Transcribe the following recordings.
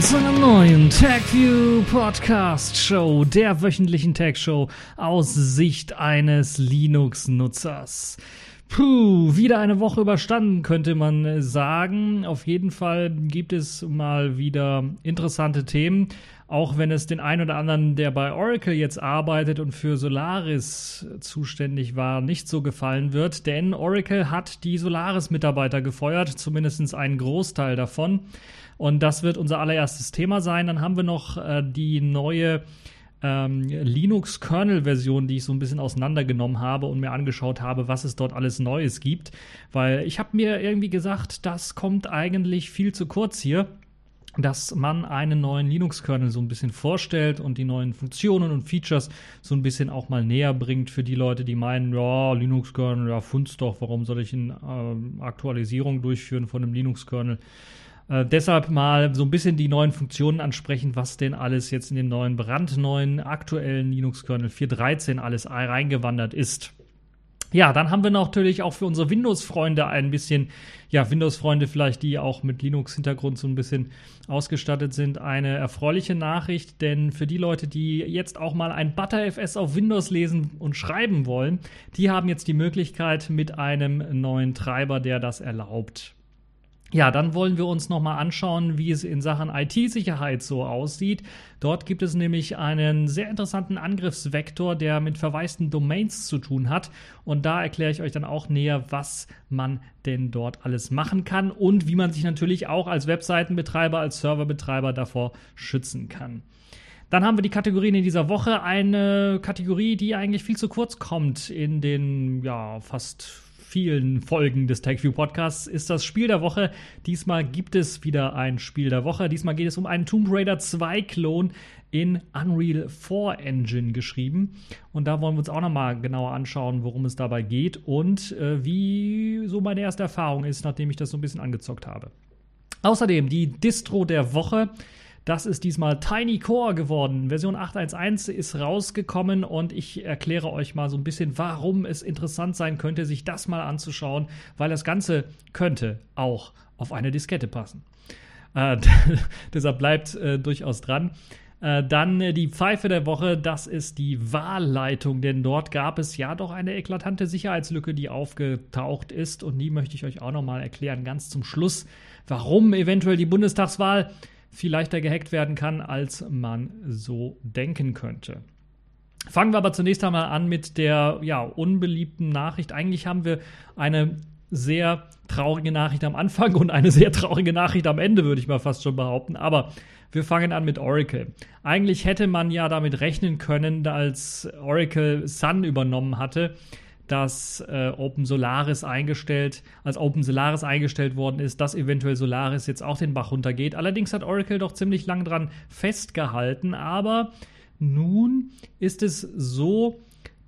zu einer neuen TagView Podcast Show, der wöchentlichen Tag Show aus Sicht eines Linux-Nutzers. Puh, wieder eine Woche überstanden, könnte man sagen. Auf jeden Fall gibt es mal wieder interessante Themen, auch wenn es den einen oder anderen, der bei Oracle jetzt arbeitet und für Solaris zuständig war, nicht so gefallen wird. Denn Oracle hat die Solaris-Mitarbeiter gefeuert, zumindest einen Großteil davon. Und das wird unser allererstes Thema sein. Dann haben wir noch äh, die neue ähm, Linux-Kernel-Version, die ich so ein bisschen auseinandergenommen habe und mir angeschaut habe, was es dort alles Neues gibt. Weil ich habe mir irgendwie gesagt, das kommt eigentlich viel zu kurz hier dass man einen neuen Linux-Kernel so ein bisschen vorstellt und die neuen Funktionen und Features so ein bisschen auch mal näher bringt für die Leute, die meinen, ja, Linux-Kernel, ja, funzt doch, warum soll ich eine äh, Aktualisierung durchführen von einem Linux-Kernel? Äh, deshalb mal so ein bisschen die neuen Funktionen ansprechen, was denn alles jetzt in den neuen, brandneuen, aktuellen Linux-Kernel 4.13 alles reingewandert ist. Ja, dann haben wir natürlich auch für unsere Windows-Freunde ein bisschen, ja, Windows-Freunde vielleicht, die auch mit Linux-Hintergrund so ein bisschen ausgestattet sind, eine erfreuliche Nachricht, denn für die Leute, die jetzt auch mal ein ButterFS auf Windows lesen und schreiben wollen, die haben jetzt die Möglichkeit mit einem neuen Treiber, der das erlaubt. Ja, dann wollen wir uns nochmal anschauen, wie es in Sachen IT-Sicherheit so aussieht. Dort gibt es nämlich einen sehr interessanten Angriffsvektor, der mit verwaisten Domains zu tun hat. Und da erkläre ich euch dann auch näher, was man denn dort alles machen kann und wie man sich natürlich auch als Webseitenbetreiber, als Serverbetreiber davor schützen kann. Dann haben wir die Kategorien in dieser Woche. Eine Kategorie, die eigentlich viel zu kurz kommt in den ja, fast vielen Folgen des TechView Podcasts ist das Spiel der Woche. Diesmal gibt es wieder ein Spiel der Woche. Diesmal geht es um einen Tomb Raider 2 Klon in Unreal 4 Engine geschrieben. Und da wollen wir uns auch nochmal genauer anschauen, worum es dabei geht und äh, wie so meine erste Erfahrung ist, nachdem ich das so ein bisschen angezockt habe. Außerdem die Distro der Woche. Das ist diesmal Tiny Core geworden. Version 8.1.1 ist rausgekommen und ich erkläre euch mal so ein bisschen, warum es interessant sein könnte, sich das mal anzuschauen, weil das Ganze könnte auch auf eine Diskette passen. Äh, deshalb bleibt äh, durchaus dran. Äh, dann äh, die Pfeife der Woche, das ist die Wahlleitung, denn dort gab es ja doch eine eklatante Sicherheitslücke, die aufgetaucht ist und die möchte ich euch auch nochmal erklären, ganz zum Schluss, warum eventuell die Bundestagswahl viel leichter gehackt werden kann, als man so denken könnte. Fangen wir aber zunächst einmal an mit der ja, unbeliebten Nachricht. Eigentlich haben wir eine sehr traurige Nachricht am Anfang und eine sehr traurige Nachricht am Ende, würde ich mal fast schon behaupten. Aber wir fangen an mit Oracle. Eigentlich hätte man ja damit rechnen können, als Oracle Sun übernommen hatte, dass äh, Open Solaris eingestellt, als Open Solaris eingestellt worden ist, dass eventuell Solaris jetzt auch den Bach runtergeht. Allerdings hat Oracle doch ziemlich lang dran festgehalten, aber nun ist es so,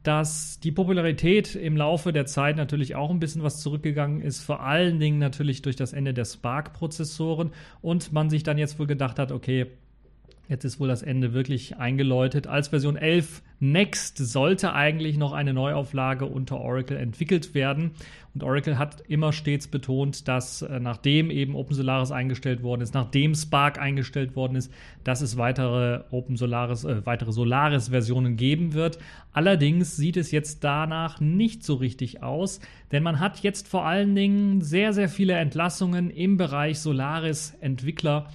dass die Popularität im Laufe der Zeit natürlich auch ein bisschen was zurückgegangen ist, vor allen Dingen natürlich durch das Ende der Spark-Prozessoren und man sich dann jetzt wohl gedacht hat, okay, Jetzt ist wohl das Ende wirklich eingeläutet. Als Version 11 Next sollte eigentlich noch eine Neuauflage unter Oracle entwickelt werden. Und Oracle hat immer stets betont, dass äh, nachdem eben Open Solaris eingestellt worden ist, nachdem Spark eingestellt worden ist, dass es weitere Open Solaris, äh, weitere Solaris-Versionen geben wird. Allerdings sieht es jetzt danach nicht so richtig aus, denn man hat jetzt vor allen Dingen sehr, sehr viele Entlassungen im Bereich Solaris-Entwickler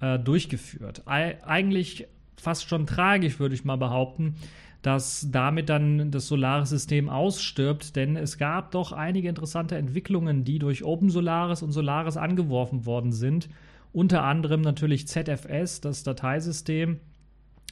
äh, durchgeführt. E eigentlich fast schon tragisch, würde ich mal behaupten, dass damit dann das Solaris-System ausstirbt, denn es gab doch einige interessante Entwicklungen, die durch Open Solaris und Solaris angeworfen worden sind. Unter anderem natürlich ZFS, das Dateisystem,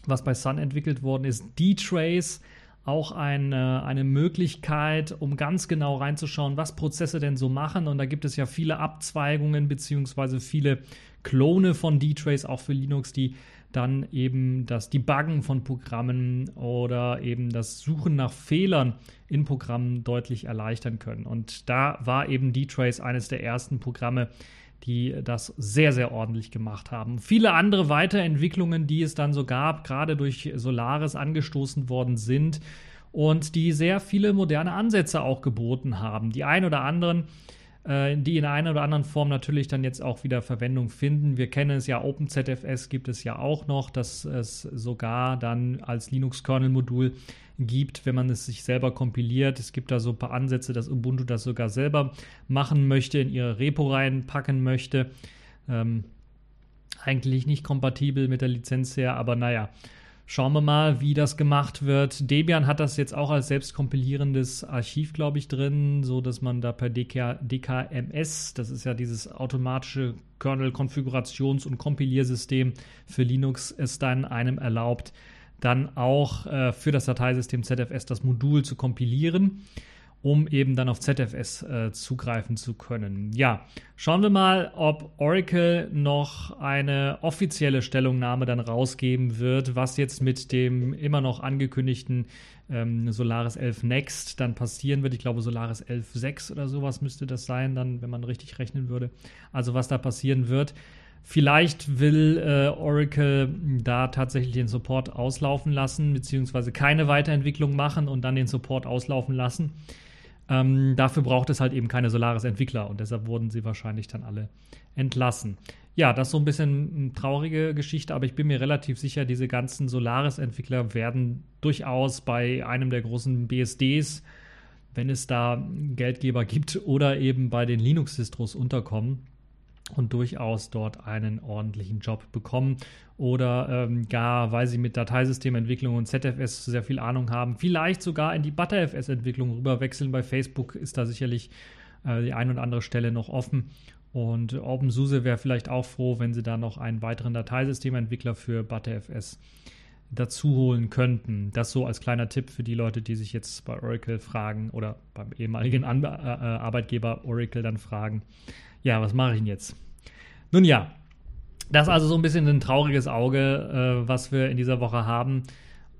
was bei Sun entwickelt worden ist, D-Trace, auch eine, eine Möglichkeit, um ganz genau reinzuschauen, was Prozesse denn so machen. Und da gibt es ja viele Abzweigungen beziehungsweise viele Klone von D-Trace auch für Linux, die dann eben das Debuggen von Programmen oder eben das Suchen nach Fehlern in Programmen deutlich erleichtern können. Und da war eben D-Trace eines der ersten Programme, die das sehr, sehr ordentlich gemacht haben. Viele andere Weiterentwicklungen, die es dann so gab, gerade durch Solaris angestoßen worden sind und die sehr viele moderne Ansätze auch geboten haben. Die ein oder anderen äh, die in einer oder anderen Form natürlich dann jetzt auch wieder Verwendung finden. Wir kennen es ja, OpenZFS gibt es ja auch noch, dass es sogar dann als Linux-Kernel-Modul gibt, wenn man es sich selber kompiliert. Es gibt da so ein paar Ansätze, dass Ubuntu das sogar selber machen möchte, in ihre Repo reinpacken möchte. Ähm, eigentlich nicht kompatibel mit der Lizenz her, aber naja. Schauen wir mal, wie das gemacht wird. Debian hat das jetzt auch als selbstkompilierendes Archiv, glaube ich, drin, so dass man da per DK, DKMS, das ist ja dieses automatische Kernel-Konfigurations- und Kompiliersystem für Linux, es dann einem erlaubt, dann auch äh, für das Dateisystem ZFS das Modul zu kompilieren um eben dann auf ZFS äh, zugreifen zu können. Ja, schauen wir mal, ob Oracle noch eine offizielle Stellungnahme dann rausgeben wird, was jetzt mit dem immer noch angekündigten ähm, Solaris 11 Next dann passieren wird. Ich glaube, Solaris 11.6 oder sowas müsste das sein, dann, wenn man richtig rechnen würde. Also, was da passieren wird. Vielleicht will äh, Oracle da tatsächlich den Support auslaufen lassen, beziehungsweise keine Weiterentwicklung machen und dann den Support auslaufen lassen. Ähm, dafür braucht es halt eben keine Solaris-Entwickler und deshalb wurden sie wahrscheinlich dann alle entlassen. Ja, das ist so ein bisschen eine traurige Geschichte, aber ich bin mir relativ sicher, diese ganzen Solaris-Entwickler werden durchaus bei einem der großen BSDs, wenn es da Geldgeber gibt, oder eben bei den Linux-Distros unterkommen und durchaus dort einen ordentlichen Job bekommen oder ähm, gar, weil sie mit Dateisystementwicklung und ZFS sehr viel Ahnung haben, vielleicht sogar in die ButterFS-Entwicklung rüberwechseln. Bei Facebook ist da sicherlich äh, die ein oder andere Stelle noch offen. Und OpenSUSE wäre vielleicht auch froh, wenn sie da noch einen weiteren Dateisystementwickler für ButterFS dazu holen könnten. Das so als kleiner Tipp für die Leute, die sich jetzt bei Oracle fragen oder beim ehemaligen An äh, äh, Arbeitgeber Oracle dann fragen, ja, was mache ich denn jetzt? Nun ja, das ist also so ein bisschen ein trauriges Auge, äh, was wir in dieser Woche haben.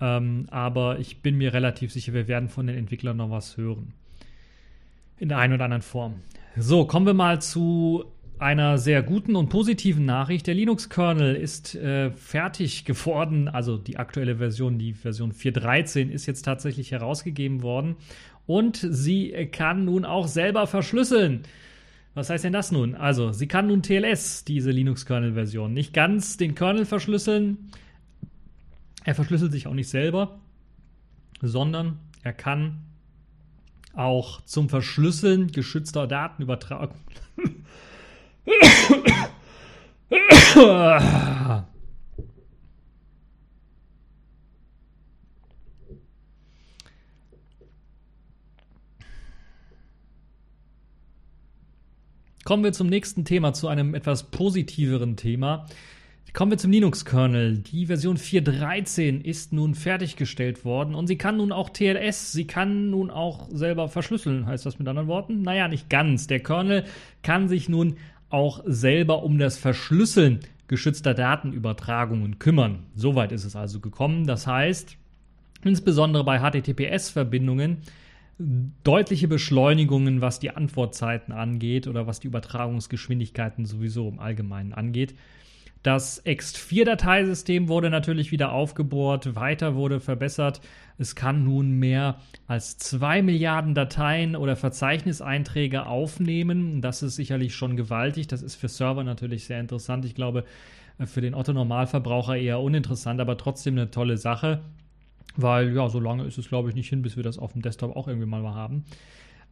Ähm, aber ich bin mir relativ sicher, wir werden von den Entwicklern noch was hören. In der einen oder anderen Form. So, kommen wir mal zu einer sehr guten und positiven Nachricht. Der Linux-Kernel ist äh, fertig geworden. Also die aktuelle Version, die Version 4.13, ist jetzt tatsächlich herausgegeben worden. Und sie kann nun auch selber verschlüsseln. Was heißt denn das nun? Also, sie kann nun TLS, diese Linux-Kernel-Version, nicht ganz den Kernel verschlüsseln. Er verschlüsselt sich auch nicht selber, sondern er kann auch zum Verschlüsseln geschützter Daten Kommen wir zum nächsten Thema, zu einem etwas positiveren Thema. Kommen wir zum Linux-Kernel. Die Version 4.13 ist nun fertiggestellt worden und sie kann nun auch TLS, sie kann nun auch selber verschlüsseln. Heißt das mit anderen Worten? Naja, nicht ganz. Der Kernel kann sich nun auch selber um das Verschlüsseln geschützter Datenübertragungen kümmern. Soweit ist es also gekommen. Das heißt, insbesondere bei HTTPS-Verbindungen deutliche Beschleunigungen, was die Antwortzeiten angeht oder was die Übertragungsgeschwindigkeiten sowieso im Allgemeinen angeht. Das Ext4-Dateisystem wurde natürlich wieder aufgebohrt, weiter wurde verbessert. Es kann nun mehr als 2 Milliarden Dateien oder Verzeichniseinträge aufnehmen. Das ist sicherlich schon gewaltig. Das ist für Server natürlich sehr interessant. Ich glaube, für den Otto-Normalverbraucher eher uninteressant, aber trotzdem eine tolle Sache. Weil, ja, so lange ist es, glaube ich, nicht hin, bis wir das auf dem Desktop auch irgendwie mal haben.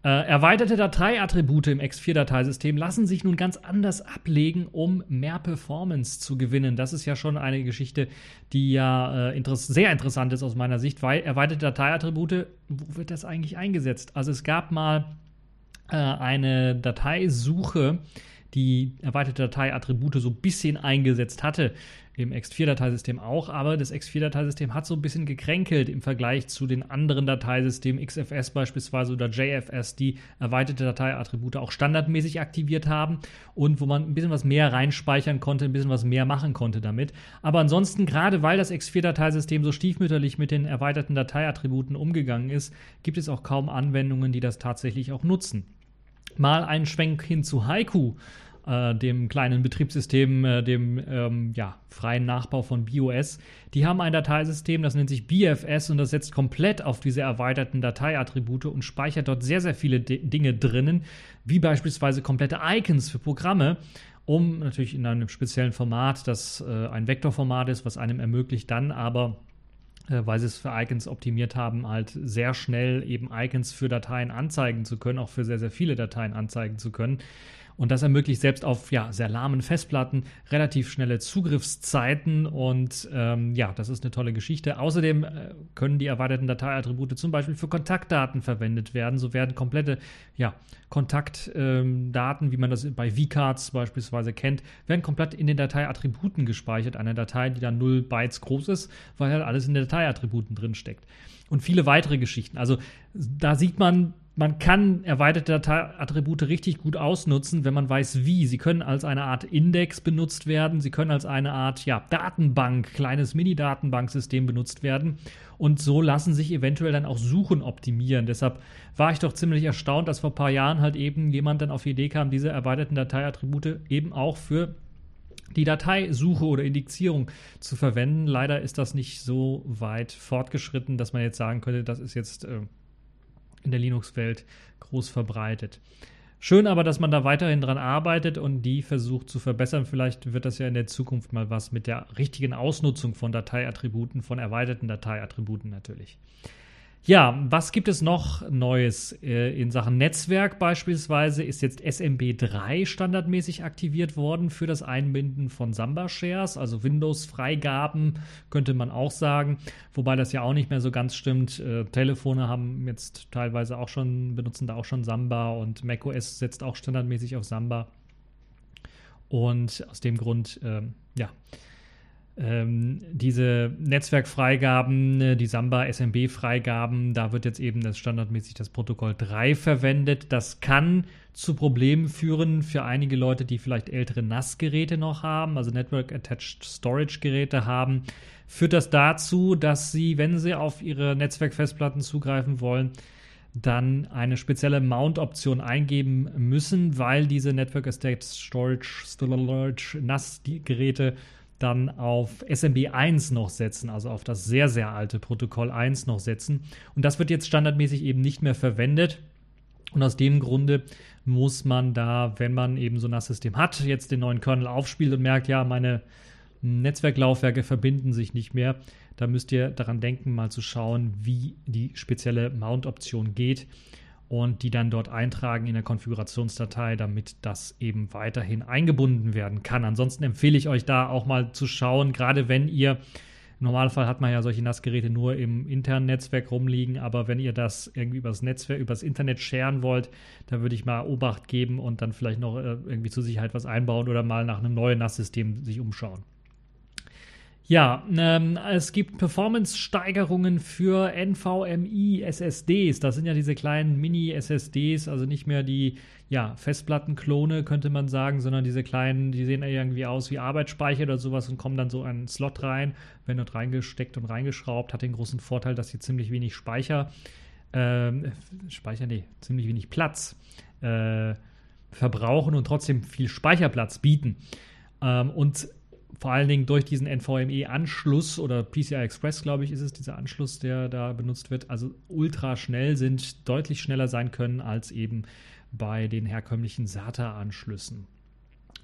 Äh, erweiterte Dateiattribute im X4-Dateisystem lassen sich nun ganz anders ablegen, um mehr Performance zu gewinnen. Das ist ja schon eine Geschichte, die ja äh, interess sehr interessant ist aus meiner Sicht, weil erweiterte Dateiattribute, wo wird das eigentlich eingesetzt? Also es gab mal äh, eine Dateisuche, die erweiterte Dateiattribute so ein bisschen eingesetzt hatte im X4-Dateisystem auch, aber das X4-Dateisystem hat so ein bisschen gekränkelt im Vergleich zu den anderen Dateisystemen, XFS beispielsweise oder JFS, die erweiterte Dateiattribute auch standardmäßig aktiviert haben und wo man ein bisschen was mehr reinspeichern konnte, ein bisschen was mehr machen konnte damit. Aber ansonsten, gerade weil das X4-Dateisystem so stiefmütterlich mit den erweiterten Dateiattributen umgegangen ist, gibt es auch kaum Anwendungen, die das tatsächlich auch nutzen. Mal einen Schwenk hin zu Haiku äh, dem kleinen Betriebssystem, äh, dem ähm, ja, freien Nachbau von BOS. Die haben ein Dateisystem, das nennt sich BFS und das setzt komplett auf diese erweiterten Dateiattribute und speichert dort sehr, sehr viele D Dinge drinnen, wie beispielsweise komplette Icons für Programme um natürlich in einem speziellen Format, das äh, ein Vektorformat ist, was einem ermöglicht, dann aber äh, weil sie es für Icons optimiert haben, halt sehr schnell eben Icons für Dateien anzeigen zu können, auch für sehr, sehr viele Dateien anzeigen zu können. Und das ermöglicht selbst auf ja, sehr lahmen Festplatten relativ schnelle Zugriffszeiten und ähm, ja, das ist eine tolle Geschichte. Außerdem äh, können die erweiterten Dateiattribute zum Beispiel für Kontaktdaten verwendet werden. So werden komplette ja, Kontaktdaten, ähm, wie man das bei vCards beispielsweise kennt, werden komplett in den Dateiattributen gespeichert. Eine Datei, die dann 0 Bytes groß ist, weil halt alles in den Dateiattributen drin steckt. Und viele weitere Geschichten. Also da sieht man, man kann erweiterte Dateiattribute richtig gut ausnutzen, wenn man weiß, wie. Sie können als eine Art Index benutzt werden, sie können als eine Art ja, Datenbank, kleines Mini-Datenbanksystem benutzt werden. Und so lassen sich eventuell dann auch Suchen optimieren. Deshalb war ich doch ziemlich erstaunt, dass vor ein paar Jahren halt eben jemand dann auf die Idee kam, diese erweiterten Dateiattribute eben auch für die Dateisuche oder Indizierung zu verwenden. Leider ist das nicht so weit fortgeschritten, dass man jetzt sagen könnte, das ist jetzt äh, in der Linux-Welt groß verbreitet. Schön aber, dass man da weiterhin dran arbeitet und die versucht zu verbessern. Vielleicht wird das ja in der Zukunft mal was mit der richtigen Ausnutzung von Dateiattributen, von erweiterten Dateiattributen natürlich. Ja, was gibt es noch Neues äh, in Sachen Netzwerk? Beispielsweise ist jetzt SMB3 standardmäßig aktiviert worden für das Einbinden von Samba-Shares, also Windows-Freigaben, könnte man auch sagen. Wobei das ja auch nicht mehr so ganz stimmt. Äh, Telefone haben jetzt teilweise auch schon, benutzen da auch schon Samba und macOS setzt auch standardmäßig auf Samba. Und aus dem Grund, äh, ja ähm, diese Netzwerkfreigaben, äh, die Samba SMB-Freigaben, da wird jetzt eben das standardmäßig das Protokoll 3 verwendet. Das kann zu Problemen führen für einige Leute, die vielleicht ältere NAS-Geräte noch haben, also Network Attached Storage Geräte haben. Führt das dazu, dass sie, wenn sie auf ihre Netzwerkfestplatten zugreifen wollen, dann eine spezielle Mount-Option eingeben müssen, weil diese Network Attached Storage NAS-Geräte dann auf SMB 1 noch setzen, also auf das sehr, sehr alte Protokoll 1 noch setzen. Und das wird jetzt standardmäßig eben nicht mehr verwendet. Und aus dem Grunde muss man da, wenn man eben so ein NAS-System hat, jetzt den neuen Kernel aufspielt und merkt, ja, meine Netzwerklaufwerke verbinden sich nicht mehr, da müsst ihr daran denken, mal zu schauen, wie die spezielle Mount-Option geht und die dann dort eintragen in der Konfigurationsdatei, damit das eben weiterhin eingebunden werden kann. Ansonsten empfehle ich euch da auch mal zu schauen, gerade wenn ihr im Normalfall hat man ja solche NAS-Geräte nur im internen Netzwerk rumliegen, aber wenn ihr das irgendwie übers Netzwerk, übers Internet scheren wollt, da würde ich mal Obacht geben und dann vielleicht noch äh, irgendwie zur Sicherheit was einbauen oder mal nach einem neuen NAS-System sich umschauen. Ja, ähm, es gibt Performance-Steigerungen für NVMe-SSDs. Das sind ja diese kleinen Mini-SSDs, also nicht mehr die ja, Festplattenklone, könnte man sagen, sondern diese kleinen, die sehen irgendwie aus wie Arbeitsspeicher oder sowas und kommen dann so einen Slot rein, werden dort reingesteckt und reingeschraubt. Hat den großen Vorteil, dass sie ziemlich wenig Speicher, ähm, Speicher, nee, ziemlich wenig Platz äh, verbrauchen und trotzdem viel Speicherplatz bieten. Ähm, und vor allen Dingen durch diesen NVMe-Anschluss oder PCI Express, glaube ich, ist es dieser Anschluss, der da benutzt wird, also ultra schnell sind, deutlich schneller sein können als eben bei den herkömmlichen SATA-Anschlüssen.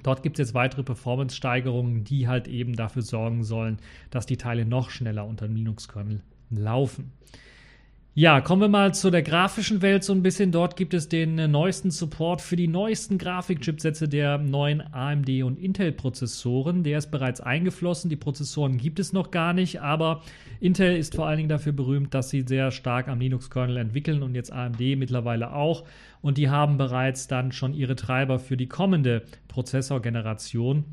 Dort gibt es jetzt weitere Performance-Steigerungen, die halt eben dafür sorgen sollen, dass die Teile noch schneller unter dem Linux-Kernel laufen. Ja, kommen wir mal zu der grafischen Welt so ein bisschen. Dort gibt es den äh, neuesten Support für die neuesten Grafikchipsätze der neuen AMD und Intel-Prozessoren. Der ist bereits eingeflossen. Die Prozessoren gibt es noch gar nicht, aber Intel ist vor allen Dingen dafür berühmt, dass sie sehr stark am Linux-Kernel entwickeln und jetzt AMD mittlerweile auch. Und die haben bereits dann schon ihre Treiber für die kommende Prozessorgeneration.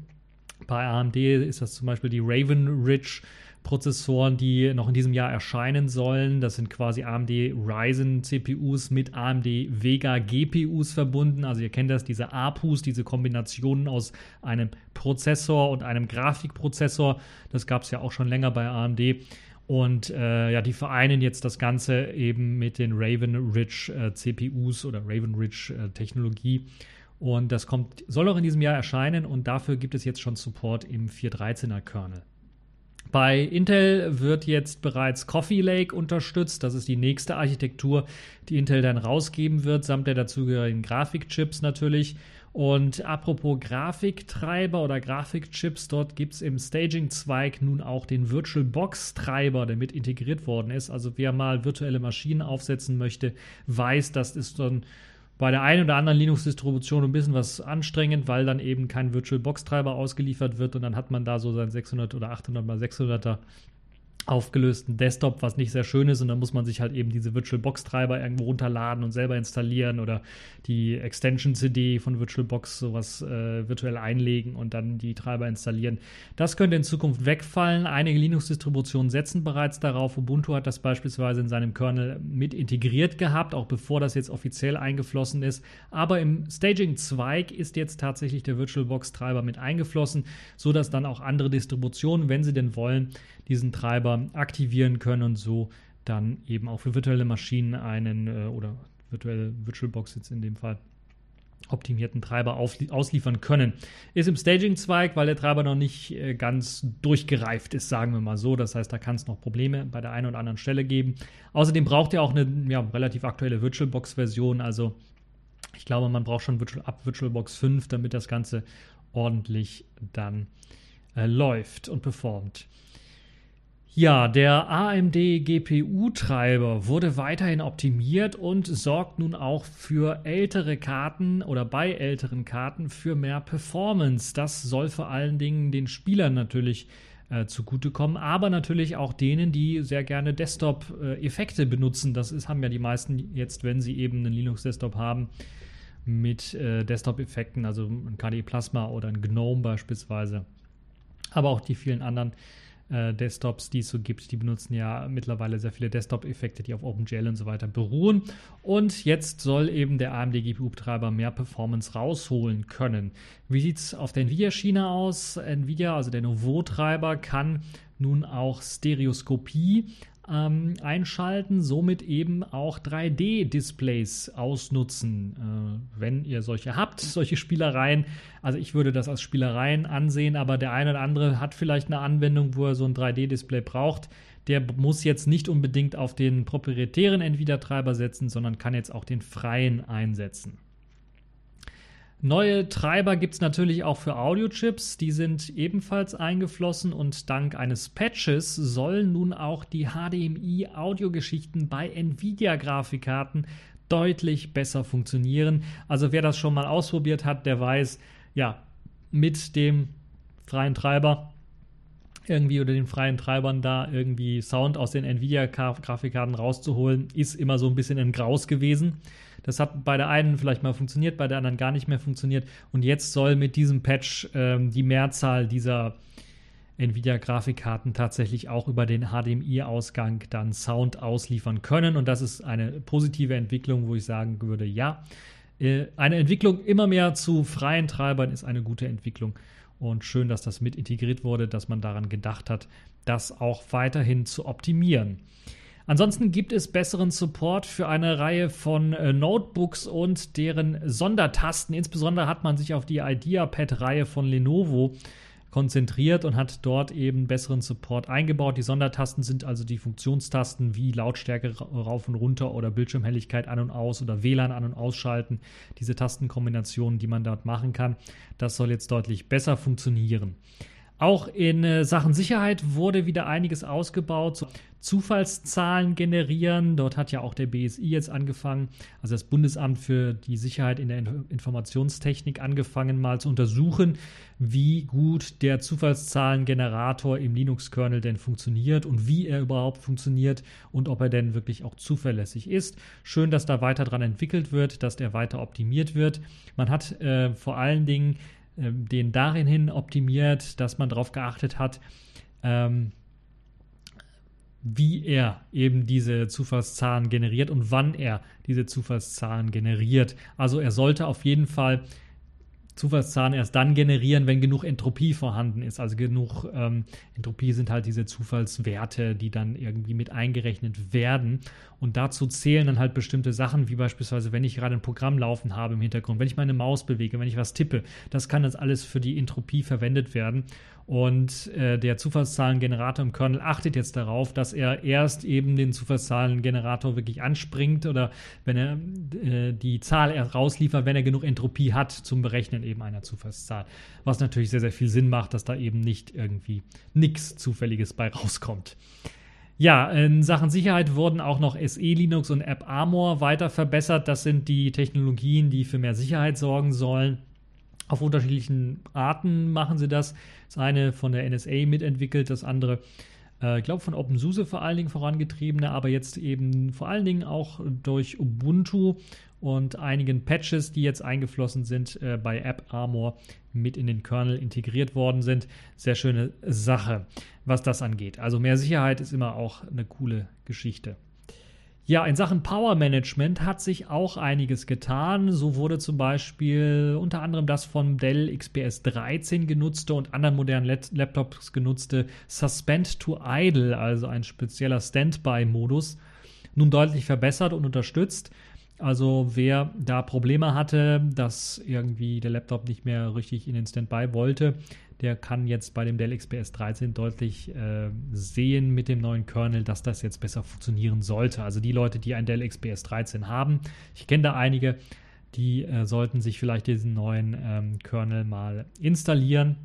Bei AMD ist das zum Beispiel die Raven Ridge Prozessoren, die noch in diesem Jahr erscheinen sollen. Das sind quasi AMD Ryzen CPUs mit AMD Vega GPUs verbunden. Also ihr kennt das, diese APUs, diese Kombinationen aus einem Prozessor und einem Grafikprozessor. Das gab es ja auch schon länger bei AMD. Und äh, ja, die vereinen jetzt das Ganze eben mit den Raven Ridge äh, CPUs oder Raven Ridge äh, Technologie Und das kommt, soll auch in diesem Jahr erscheinen und dafür gibt es jetzt schon Support im 4.13er Kernel. Bei Intel wird jetzt bereits Coffee Lake unterstützt. Das ist die nächste Architektur, die Intel dann rausgeben wird, samt der dazugehörigen Grafikchips natürlich. Und apropos Grafiktreiber oder Grafikchips, dort gibt es im Staging-Zweig nun auch den VirtualBox-Treiber, der mit integriert worden ist. Also wer mal virtuelle Maschinen aufsetzen möchte, weiß, das ist dann bei der einen oder anderen Linux-Distribution ein bisschen was anstrengend, weil dann eben kein VirtualBox-Treiber ausgeliefert wird und dann hat man da so sein 600 oder 800 mal 600er aufgelösten Desktop, was nicht sehr schön ist. Und dann muss man sich halt eben diese VirtualBox-Treiber irgendwo runterladen und selber installieren oder die Extension-CD von VirtualBox sowas äh, virtuell einlegen und dann die Treiber installieren. Das könnte in Zukunft wegfallen. Einige Linux-Distributionen setzen bereits darauf. Ubuntu hat das beispielsweise in seinem Kernel mit integriert gehabt, auch bevor das jetzt offiziell eingeflossen ist. Aber im Staging-Zweig ist jetzt tatsächlich der VirtualBox-Treiber mit eingeflossen, sodass dann auch andere Distributionen, wenn sie denn wollen, diesen Treiber aktivieren können und so dann eben auch für virtuelle Maschinen einen äh, oder virtuelle VirtualBox jetzt in dem Fall optimierten Treiber ausliefern können. Ist im Staging-Zweig, weil der Treiber noch nicht äh, ganz durchgereift ist, sagen wir mal so. Das heißt, da kann es noch Probleme bei der einen oder anderen Stelle geben. Außerdem braucht er auch eine ja, relativ aktuelle VirtualBox-Version. Also ich glaube, man braucht schon Virtual, ab VirtualBox 5, damit das Ganze ordentlich dann äh, läuft und performt. Ja, der AMD GPU-Treiber wurde weiterhin optimiert und sorgt nun auch für ältere Karten oder bei älteren Karten für mehr Performance. Das soll vor allen Dingen den Spielern natürlich äh, zugutekommen, aber natürlich auch denen, die sehr gerne Desktop-Effekte benutzen. Das ist, haben ja die meisten jetzt, wenn sie eben einen Linux-Desktop haben mit äh, Desktop-Effekten, also ein KDE Plasma oder ein GNOME beispielsweise, aber auch die vielen anderen äh, Desktops, die es so gibt, die benutzen ja mittlerweile sehr viele Desktop-Effekte, die auf OpenGL und so weiter beruhen. Und jetzt soll eben der AMD GPU-Betreiber mehr Performance rausholen können. Wie sieht es auf der Nvidia-Schiene aus? Nvidia, also der Nouveau-Treiber, kann nun auch Stereoskopie ähm, einschalten, somit eben auch 3D-Displays ausnutzen, äh, wenn ihr solche habt, solche Spielereien. Also ich würde das als Spielereien ansehen, aber der eine oder andere hat vielleicht eine Anwendung, wo er so ein 3D-Display braucht. Der muss jetzt nicht unbedingt auf den proprietären Nvidia-Treiber setzen, sondern kann jetzt auch den freien einsetzen. Neue Treiber gibt es natürlich auch für Audiochips, die sind ebenfalls eingeflossen und dank eines Patches sollen nun auch die HDMI-Audiogeschichten bei Nvidia-Grafikkarten deutlich besser funktionieren. Also wer das schon mal ausprobiert hat, der weiß, ja, mit dem freien Treiber irgendwie oder den freien Treibern da irgendwie Sound aus den Nvidia-Grafikkarten rauszuholen, ist immer so ein bisschen ein Graus gewesen. Das hat bei der einen vielleicht mal funktioniert, bei der anderen gar nicht mehr funktioniert. Und jetzt soll mit diesem Patch ähm, die Mehrzahl dieser Nvidia-Grafikkarten tatsächlich auch über den HDMI-Ausgang dann Sound ausliefern können. Und das ist eine positive Entwicklung, wo ich sagen würde, ja, äh, eine Entwicklung immer mehr zu freien Treibern ist eine gute Entwicklung. Und schön, dass das mit integriert wurde, dass man daran gedacht hat, das auch weiterhin zu optimieren. Ansonsten gibt es besseren Support für eine Reihe von äh, Notebooks und deren Sondertasten. Insbesondere hat man sich auf die IdeaPad-Reihe von Lenovo konzentriert und hat dort eben besseren Support eingebaut. Die Sondertasten sind also die Funktionstasten wie Lautstärke rauf und runter oder Bildschirmhelligkeit an und aus oder WLAN an und ausschalten. Diese Tastenkombinationen, die man dort machen kann, das soll jetzt deutlich besser funktionieren. Auch in äh, Sachen Sicherheit wurde wieder einiges ausgebaut. Zufallszahlen generieren. Dort hat ja auch der BSI jetzt angefangen, also das Bundesamt für die Sicherheit in der Informationstechnik angefangen, mal zu untersuchen, wie gut der Zufallszahlengenerator im Linux-Kernel denn funktioniert und wie er überhaupt funktioniert und ob er denn wirklich auch zuverlässig ist. Schön, dass da weiter dran entwickelt wird, dass der weiter optimiert wird. Man hat äh, vor allen Dingen ähm, den darin hin optimiert, dass man darauf geachtet hat, ähm, wie er eben diese Zufallszahlen generiert und wann er diese Zufallszahlen generiert. Also er sollte auf jeden Fall Zufallszahlen erst dann generieren, wenn genug Entropie vorhanden ist. Also genug ähm, Entropie sind halt diese Zufallswerte, die dann irgendwie mit eingerechnet werden. Und dazu zählen dann halt bestimmte Sachen, wie beispielsweise, wenn ich gerade ein Programm laufen habe im Hintergrund, wenn ich meine Maus bewege, wenn ich was tippe, das kann das alles für die Entropie verwendet werden. Und äh, der Zufallszahlengenerator im Kernel achtet jetzt darauf, dass er erst eben den Zufallszahlengenerator wirklich anspringt oder wenn er äh, die Zahl erst rausliefert, wenn er genug Entropie hat zum Berechnen eben einer Zufallszahl. Was natürlich sehr, sehr viel Sinn macht, dass da eben nicht irgendwie nichts Zufälliges bei rauskommt. Ja, in Sachen Sicherheit wurden auch noch SE Linux und AppArmor weiter verbessert. Das sind die Technologien, die für mehr Sicherheit sorgen sollen. Auf unterschiedlichen Arten machen sie das. Das eine von der NSA mitentwickelt, das andere, äh, ich glaube, von OpenSUSE vor allen Dingen vorangetriebene, aber jetzt eben vor allen Dingen auch durch Ubuntu und einigen Patches, die jetzt eingeflossen sind äh, bei AppArmor mit in den Kernel integriert worden sind. Sehr schöne Sache, was das angeht. Also mehr Sicherheit ist immer auch eine coole Geschichte. Ja, in Sachen Power Management hat sich auch einiges getan. So wurde zum Beispiel unter anderem das von Dell XPS 13 genutzte und anderen modernen Laptops genutzte Suspend to Idle, also ein spezieller Standby-Modus, nun deutlich verbessert und unterstützt. Also wer da Probleme hatte, dass irgendwie der Laptop nicht mehr richtig in den Standby wollte, der kann jetzt bei dem Dell XPS 13 deutlich äh, sehen mit dem neuen Kernel, dass das jetzt besser funktionieren sollte. Also die Leute, die ein Dell XPS 13 haben, ich kenne da einige, die äh, sollten sich vielleicht diesen neuen ähm, Kernel mal installieren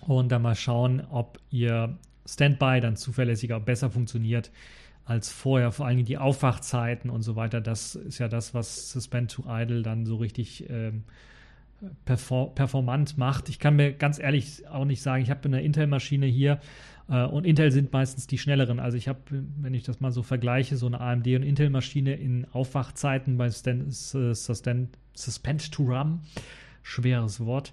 und dann mal schauen, ob ihr Standby dann zuverlässiger besser funktioniert als vorher. Vor allem die Aufwachzeiten und so weiter. Das ist ja das, was Suspend to Idle dann so richtig ähm, perform performant macht. Ich kann mir ganz ehrlich auch nicht sagen, ich habe eine Intel-Maschine hier äh, und Intel sind meistens die schnelleren. Also ich habe, wenn ich das mal so vergleiche, so eine AMD und Intel-Maschine in Aufwachzeiten bei Stand, Suspend, Suspend to Ram, schweres Wort,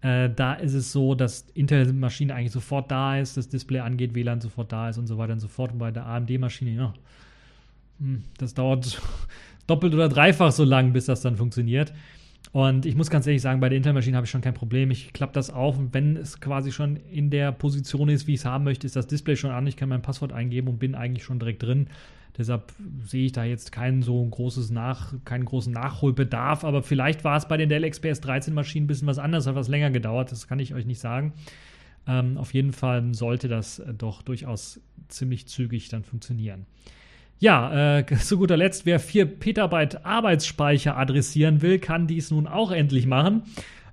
äh, da ist es so, dass Intel-Maschine eigentlich sofort da ist, das Display angeht, WLAN sofort da ist und so weiter und so fort. Und bei der AMD-Maschine, ja, hm, das dauert doppelt oder dreifach so lang, bis das dann funktioniert. Und ich muss ganz ehrlich sagen, bei der Intel-Maschine habe ich schon kein Problem. Ich klappe das auf und wenn es quasi schon in der Position ist, wie ich es haben möchte, ist das Display schon an. Ich kann mein Passwort eingeben und bin eigentlich schon direkt drin. Deshalb sehe ich da jetzt keinen so großes Nach, keinen großen Nachholbedarf, aber vielleicht war es bei den Dell XPS 13 Maschinen ein bisschen was anderes, hat was länger gedauert, das kann ich euch nicht sagen. Ähm, auf jeden Fall sollte das äh, doch durchaus ziemlich zügig dann funktionieren. Ja, äh, zu guter Letzt, wer 4 Petabyte Arbeitsspeicher adressieren will, kann dies nun auch endlich machen.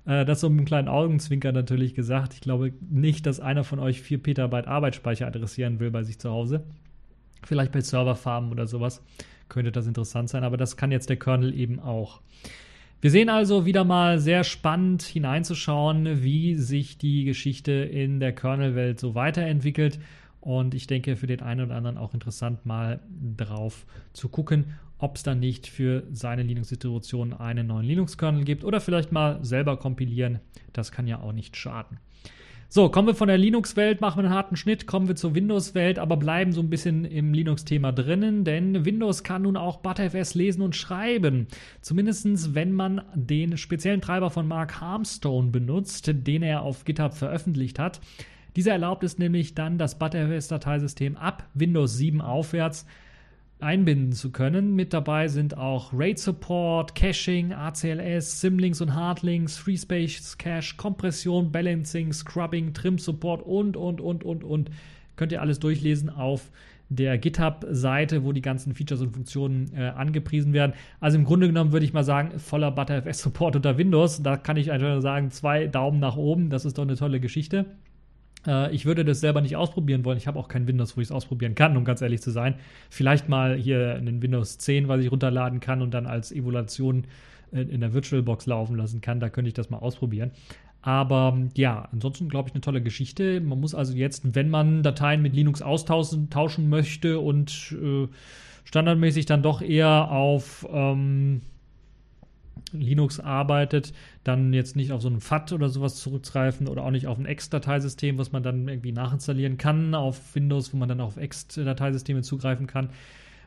Äh, das so mit einem kleinen Augenzwinker natürlich gesagt. Ich glaube nicht, dass einer von euch 4 Petabyte Arbeitsspeicher adressieren will bei sich zu Hause. Vielleicht bei Serverfarmen oder sowas könnte das interessant sein, aber das kann jetzt der Kernel eben auch. Wir sehen also wieder mal sehr spannend hineinzuschauen, wie sich die Geschichte in der Kernel-Welt so weiterentwickelt. Und ich denke, für den einen oder anderen auch interessant, mal drauf zu gucken, ob es dann nicht für seine Linux-Situation einen neuen Linux-Kernel gibt oder vielleicht mal selber kompilieren. Das kann ja auch nicht schaden. So, kommen wir von der Linux-Welt, machen wir einen harten Schnitt, kommen wir zur Windows-Welt, aber bleiben so ein bisschen im Linux-Thema drinnen, denn Windows kann nun auch ButterFS lesen und schreiben. Zumindest wenn man den speziellen Treiber von Mark Harmstone benutzt, den er auf GitHub veröffentlicht hat. Dieser erlaubt es nämlich dann, das ButterFS-Dateisystem ab Windows 7 aufwärts einbinden zu können. Mit dabei sind auch RAID Support, Caching, ACLS, Symlinks und Hardlinks, Free Space Cache, Kompression, Balancing, Scrubbing, Trim Support und, und, und, und, und. Könnt ihr alles durchlesen auf der GitHub-Seite, wo die ganzen Features und Funktionen äh, angepriesen werden. Also im Grunde genommen würde ich mal sagen, voller ButterFS-Support unter Windows. Da kann ich einfach sagen, zwei Daumen nach oben. Das ist doch eine tolle Geschichte. Äh, ich würde das selber nicht ausprobieren wollen. Ich habe auch kein Windows, wo ich es ausprobieren kann, um ganz ehrlich zu sein. Vielleicht mal hier einen Windows 10, was ich runterladen kann und dann als Evaluation in der VirtualBox laufen lassen kann. Da könnte ich das mal ausprobieren. Aber ja, ansonsten glaube ich eine tolle Geschichte. Man muss also jetzt, wenn man Dateien mit Linux austauschen tauschen möchte und äh, standardmäßig dann doch eher auf ähm, Linux arbeitet, dann jetzt nicht auf so ein FAT oder sowas zurückgreifen oder auch nicht auf ein Ext-Dateisystem, was man dann irgendwie nachinstallieren kann auf Windows, wo man dann auf Ext-Dateisysteme zugreifen kann.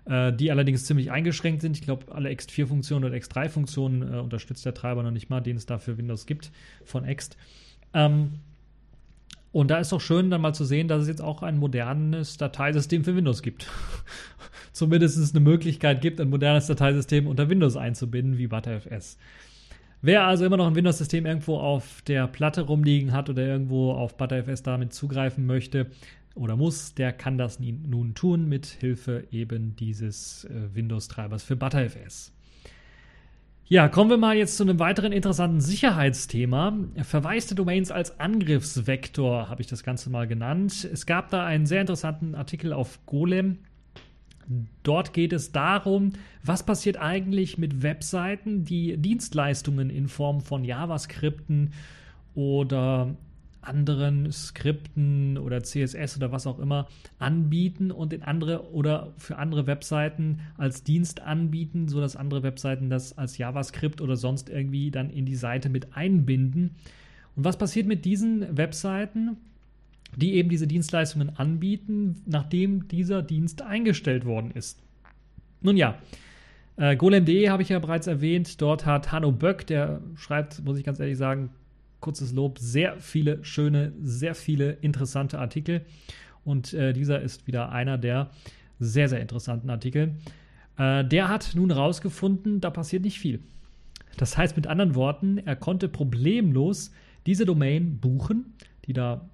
äh, die allerdings ziemlich eingeschränkt sind. Ich glaube, alle Ext4-Funktionen oder Ext3-Funktionen äh, unterstützt der Treiber noch nicht mal, den es dafür Windows gibt von Ext. Ähm, und da ist doch schön, dann mal zu sehen, dass es jetzt auch ein modernes Dateisystem für Windows gibt. Zumindest eine Möglichkeit gibt, ein modernes Dateisystem unter Windows einzubinden, wie ButterFS. Wer also immer noch ein Windows-System irgendwo auf der Platte rumliegen hat oder irgendwo auf ButterFS damit zugreifen möchte oder muss, der kann das nun tun mit Hilfe eben dieses äh, Windows-Treibers für ButterFS. Ja, kommen wir mal jetzt zu einem weiteren interessanten Sicherheitsthema. Verwaiste Domains als Angriffsvektor habe ich das Ganze mal genannt. Es gab da einen sehr interessanten Artikel auf Golem. Dort geht es darum, was passiert eigentlich mit Webseiten, die Dienstleistungen in Form von JavaScripten oder anderen Skripten oder CSS oder was auch immer anbieten und in andere oder für andere Webseiten als Dienst anbieten, sodass andere Webseiten das als JavaScript oder sonst irgendwie dann in die Seite mit einbinden. Und was passiert mit diesen Webseiten, die eben diese Dienstleistungen anbieten, nachdem dieser Dienst eingestellt worden ist? Nun ja, äh, Golem.de habe ich ja bereits erwähnt. Dort hat Hanno Böck, der schreibt, muss ich ganz ehrlich sagen, kurzes Lob, sehr viele schöne, sehr viele interessante Artikel. Und äh, dieser ist wieder einer der sehr, sehr interessanten Artikel. Äh, der hat nun herausgefunden, da passiert nicht viel. Das heißt mit anderen Worten, er konnte problemlos diese Domain buchen, die da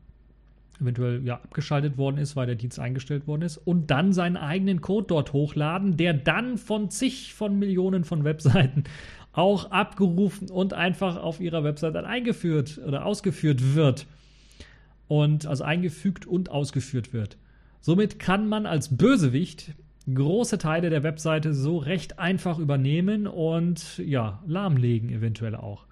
eventuell ja, abgeschaltet worden ist, weil der Dienst eingestellt worden ist, und dann seinen eigenen Code dort hochladen, der dann von zig von Millionen von Webseiten auch abgerufen und einfach auf ihrer Website dann eingeführt oder ausgeführt wird. Und also eingefügt und ausgeführt wird. Somit kann man als Bösewicht große Teile der Webseite so recht einfach übernehmen und ja, lahmlegen eventuell auch.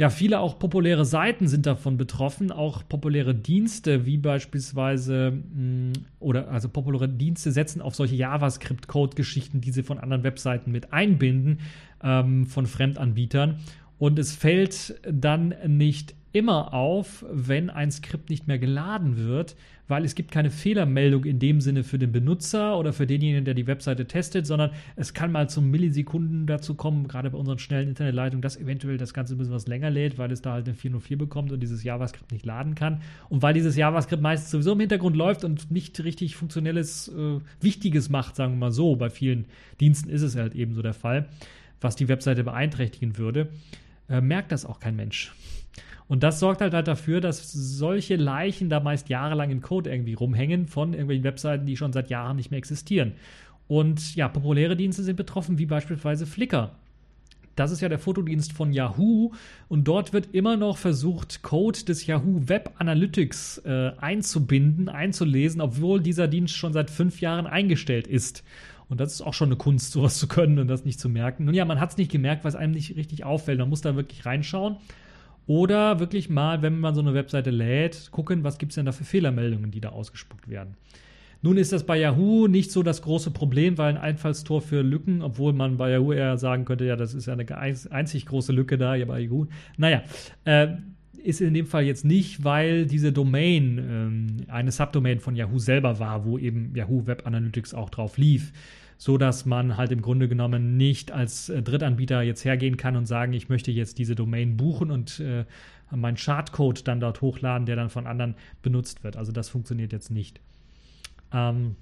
Ja, viele auch populäre Seiten sind davon betroffen, auch populäre Dienste wie beispielsweise mh, oder also populäre Dienste setzen auf solche JavaScript-Code-Geschichten, die sie von anderen Webseiten mit einbinden, ähm, von Fremdanbietern. Und es fällt dann nicht immer auf, wenn ein Skript nicht mehr geladen wird, weil es gibt keine Fehlermeldung in dem Sinne für den Benutzer oder für denjenigen, der die Webseite testet, sondern es kann mal zum Millisekunden dazu kommen, gerade bei unseren schnellen Internetleitungen, dass eventuell das Ganze ein bisschen was länger lädt, weil es da halt eine 404 bekommt und dieses JavaScript nicht laden kann. Und weil dieses JavaScript meistens sowieso im Hintergrund läuft und nicht richtig funktionelles, äh, Wichtiges macht, sagen wir mal so, bei vielen Diensten ist es halt eben so der Fall, was die Webseite beeinträchtigen würde, äh, merkt das auch kein Mensch. Und das sorgt halt, halt dafür, dass solche Leichen da meist jahrelang im Code irgendwie rumhängen von irgendwelchen Webseiten, die schon seit Jahren nicht mehr existieren. Und ja, populäre Dienste sind betroffen, wie beispielsweise Flickr. Das ist ja der Fotodienst von Yahoo und dort wird immer noch versucht, Code des Yahoo Web Analytics äh, einzubinden, einzulesen, obwohl dieser Dienst schon seit fünf Jahren eingestellt ist. Und das ist auch schon eine Kunst, sowas zu können und das nicht zu merken. Nun ja, man hat es nicht gemerkt, weil es einem nicht richtig auffällt. Man muss da wirklich reinschauen. Oder wirklich mal, wenn man so eine Webseite lädt, gucken, was gibt es denn da für Fehlermeldungen, die da ausgespuckt werden. Nun ist das bei Yahoo nicht so das große Problem, weil ein Einfallstor für Lücken, obwohl man bei Yahoo eher sagen könnte, ja, das ist ja eine einzig große Lücke da, ja bei Yahoo. Naja, äh, ist in dem Fall jetzt nicht, weil diese Domain ähm, eine Subdomain von Yahoo selber war, wo eben Yahoo Web Analytics auch drauf lief so dass man halt im Grunde genommen nicht als äh, Drittanbieter jetzt hergehen kann und sagen, ich möchte jetzt diese Domain buchen und äh, meinen Chartcode dann dort hochladen, der dann von anderen benutzt wird. Also das funktioniert jetzt nicht. Ähm,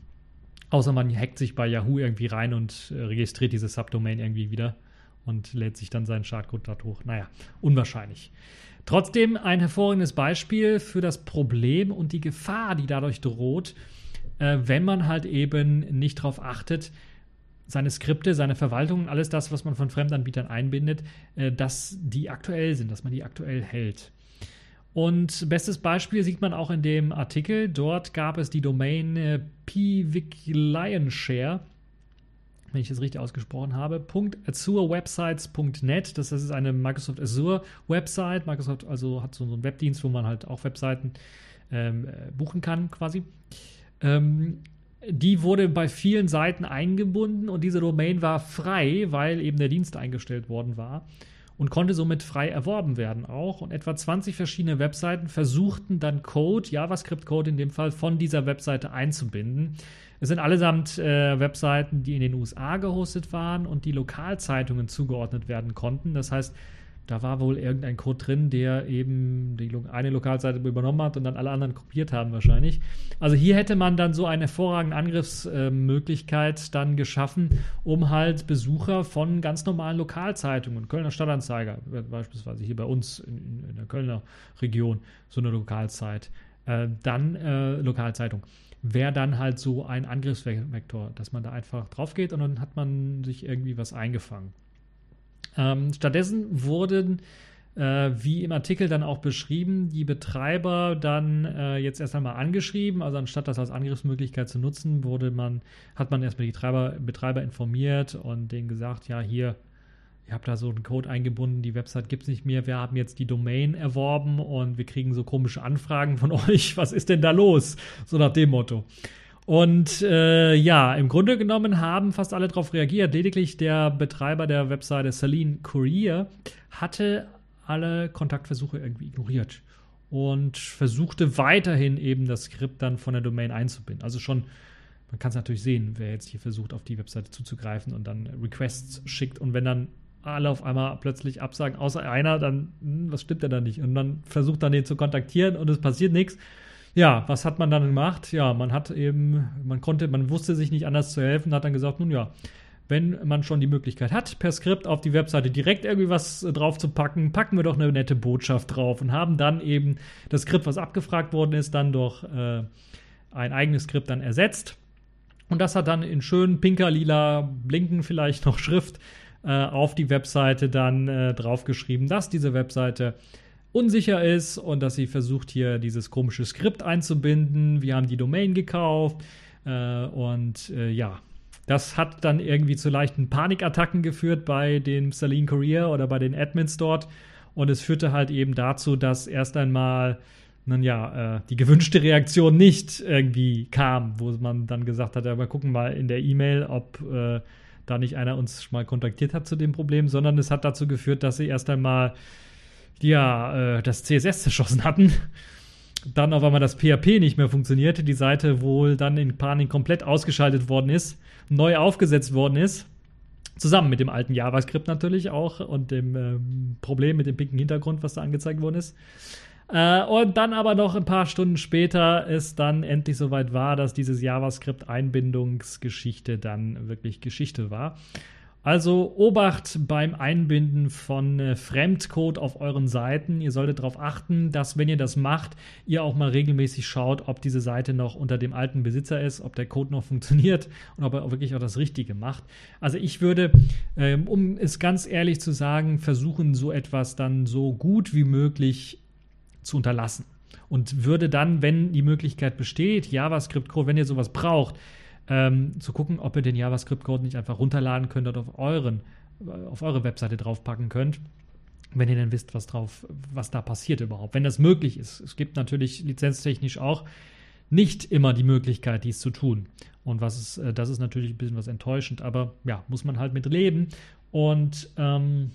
außer man hackt sich bei Yahoo irgendwie rein und äh, registriert diese Subdomain irgendwie wieder und lädt sich dann seinen Chartcode dort hoch. Naja, unwahrscheinlich. Trotzdem ein hervorragendes Beispiel für das Problem und die Gefahr, die dadurch droht, äh, wenn man halt eben nicht darauf achtet, seine Skripte, seine Verwaltung, alles das, was man von Fremdanbietern einbindet, äh, dass die aktuell sind, dass man die aktuell hält. Und bestes Beispiel sieht man auch in dem Artikel. Dort gab es die Domain äh, pwicklionshare, wenn ich das richtig ausgesprochen habe, .azurewebsites.net. Das ist eine Microsoft Azure Website. Microsoft also hat so einen Webdienst, wo man halt auch Webseiten ähm, äh, buchen kann, quasi. Ähm, die wurde bei vielen Seiten eingebunden und diese Domain war frei, weil eben der Dienst eingestellt worden war und konnte somit frei erworben werden auch. Und etwa 20 verschiedene Webseiten versuchten dann Code, JavaScript-Code in dem Fall, von dieser Webseite einzubinden. Es sind allesamt äh, Webseiten, die in den USA gehostet waren und die Lokalzeitungen zugeordnet werden konnten. Das heißt, da war wohl irgendein Code drin, der eben die eine Lokalseite übernommen hat und dann alle anderen kopiert haben wahrscheinlich. Also hier hätte man dann so eine hervorragende Angriffsmöglichkeit dann geschaffen, um halt Besucher von ganz normalen Lokalzeitungen, Kölner Stadtanzeiger beispielsweise hier bei uns in, in der Kölner Region, so eine Lokalzeit, äh, dann äh, Lokalzeitung, wäre dann halt so ein Angriffsvektor, dass man da einfach drauf geht und dann hat man sich irgendwie was eingefangen. Ähm, stattdessen wurden, äh, wie im Artikel dann auch beschrieben, die Betreiber dann äh, jetzt erst einmal angeschrieben. Also anstatt das als Angriffsmöglichkeit zu nutzen, wurde man, hat man erstmal die Treiber, Betreiber informiert und denen gesagt, ja, hier, ihr habt da so einen Code eingebunden, die Website gibt es nicht mehr, wir haben jetzt die Domain erworben und wir kriegen so komische Anfragen von euch, was ist denn da los? So nach dem Motto. Und äh, ja, im Grunde genommen haben fast alle darauf reagiert. Lediglich der Betreiber der Webseite Celine Courier hatte alle Kontaktversuche irgendwie ignoriert und versuchte weiterhin eben das Skript dann von der Domain einzubinden. Also schon, man kann es natürlich sehen, wer jetzt hier versucht, auf die Webseite zuzugreifen und dann Requests schickt und wenn dann alle auf einmal plötzlich absagen, außer einer, dann, hm, was stimmt denn da nicht? Und dann versucht dann den zu kontaktieren und es passiert nichts ja, was hat man dann gemacht? Ja, man hat eben, man konnte, man wusste sich nicht anders zu helfen, hat dann gesagt, nun ja, wenn man schon die Möglichkeit hat, per Skript auf die Webseite direkt irgendwie was äh, drauf zu packen, packen wir doch eine nette Botschaft drauf und haben dann eben das Skript, was abgefragt worden ist, dann durch äh, ein eigenes Skript dann ersetzt. Und das hat dann in schön pinker, lila, blinken vielleicht noch Schrift äh, auf die Webseite dann äh, draufgeschrieben, dass diese Webseite unsicher ist und dass sie versucht, hier dieses komische Skript einzubinden. Wir haben die Domain gekauft äh, und äh, ja, das hat dann irgendwie zu leichten Panikattacken geführt bei den Celine Courier oder bei den Admins dort. Und es führte halt eben dazu, dass erst einmal, nun ja, äh, die gewünschte Reaktion nicht irgendwie kam, wo man dann gesagt hat, ja, wir gucken mal in der E-Mail, ob äh, da nicht einer uns mal kontaktiert hat zu dem Problem, sondern es hat dazu geführt, dass sie erst einmal ja äh, das CSS zerschossen hatten. Dann auf einmal das PHP nicht mehr funktionierte, die Seite wohl dann in Panik komplett ausgeschaltet worden ist, neu aufgesetzt worden ist. Zusammen mit dem alten JavaScript natürlich auch und dem ähm, Problem mit dem pinken Hintergrund, was da angezeigt worden ist. Äh, und dann aber noch ein paar Stunden später es dann endlich soweit war, dass dieses JavaScript-Einbindungsgeschichte dann wirklich Geschichte war. Also Obacht beim Einbinden von äh, Fremdcode auf euren Seiten. Ihr solltet darauf achten, dass wenn ihr das macht, ihr auch mal regelmäßig schaut, ob diese Seite noch unter dem alten Besitzer ist, ob der Code noch funktioniert und ob er auch wirklich auch das Richtige macht. Also ich würde, ähm, um es ganz ehrlich zu sagen, versuchen, so etwas dann so gut wie möglich zu unterlassen. Und würde dann, wenn die Möglichkeit besteht, JavaScript-Code, wenn ihr sowas braucht, ähm, zu gucken, ob ihr den JavaScript-Code nicht einfach runterladen könnt und auf, euren, äh, auf eure Webseite draufpacken könnt wenn ihr denn wisst, was drauf, was da passiert überhaupt, wenn das möglich ist. Es gibt natürlich lizenztechnisch auch nicht immer die Möglichkeit, dies zu tun. Und was ist, äh, das ist natürlich ein bisschen was enttäuschend, aber ja, muss man halt mit leben. Und ähm,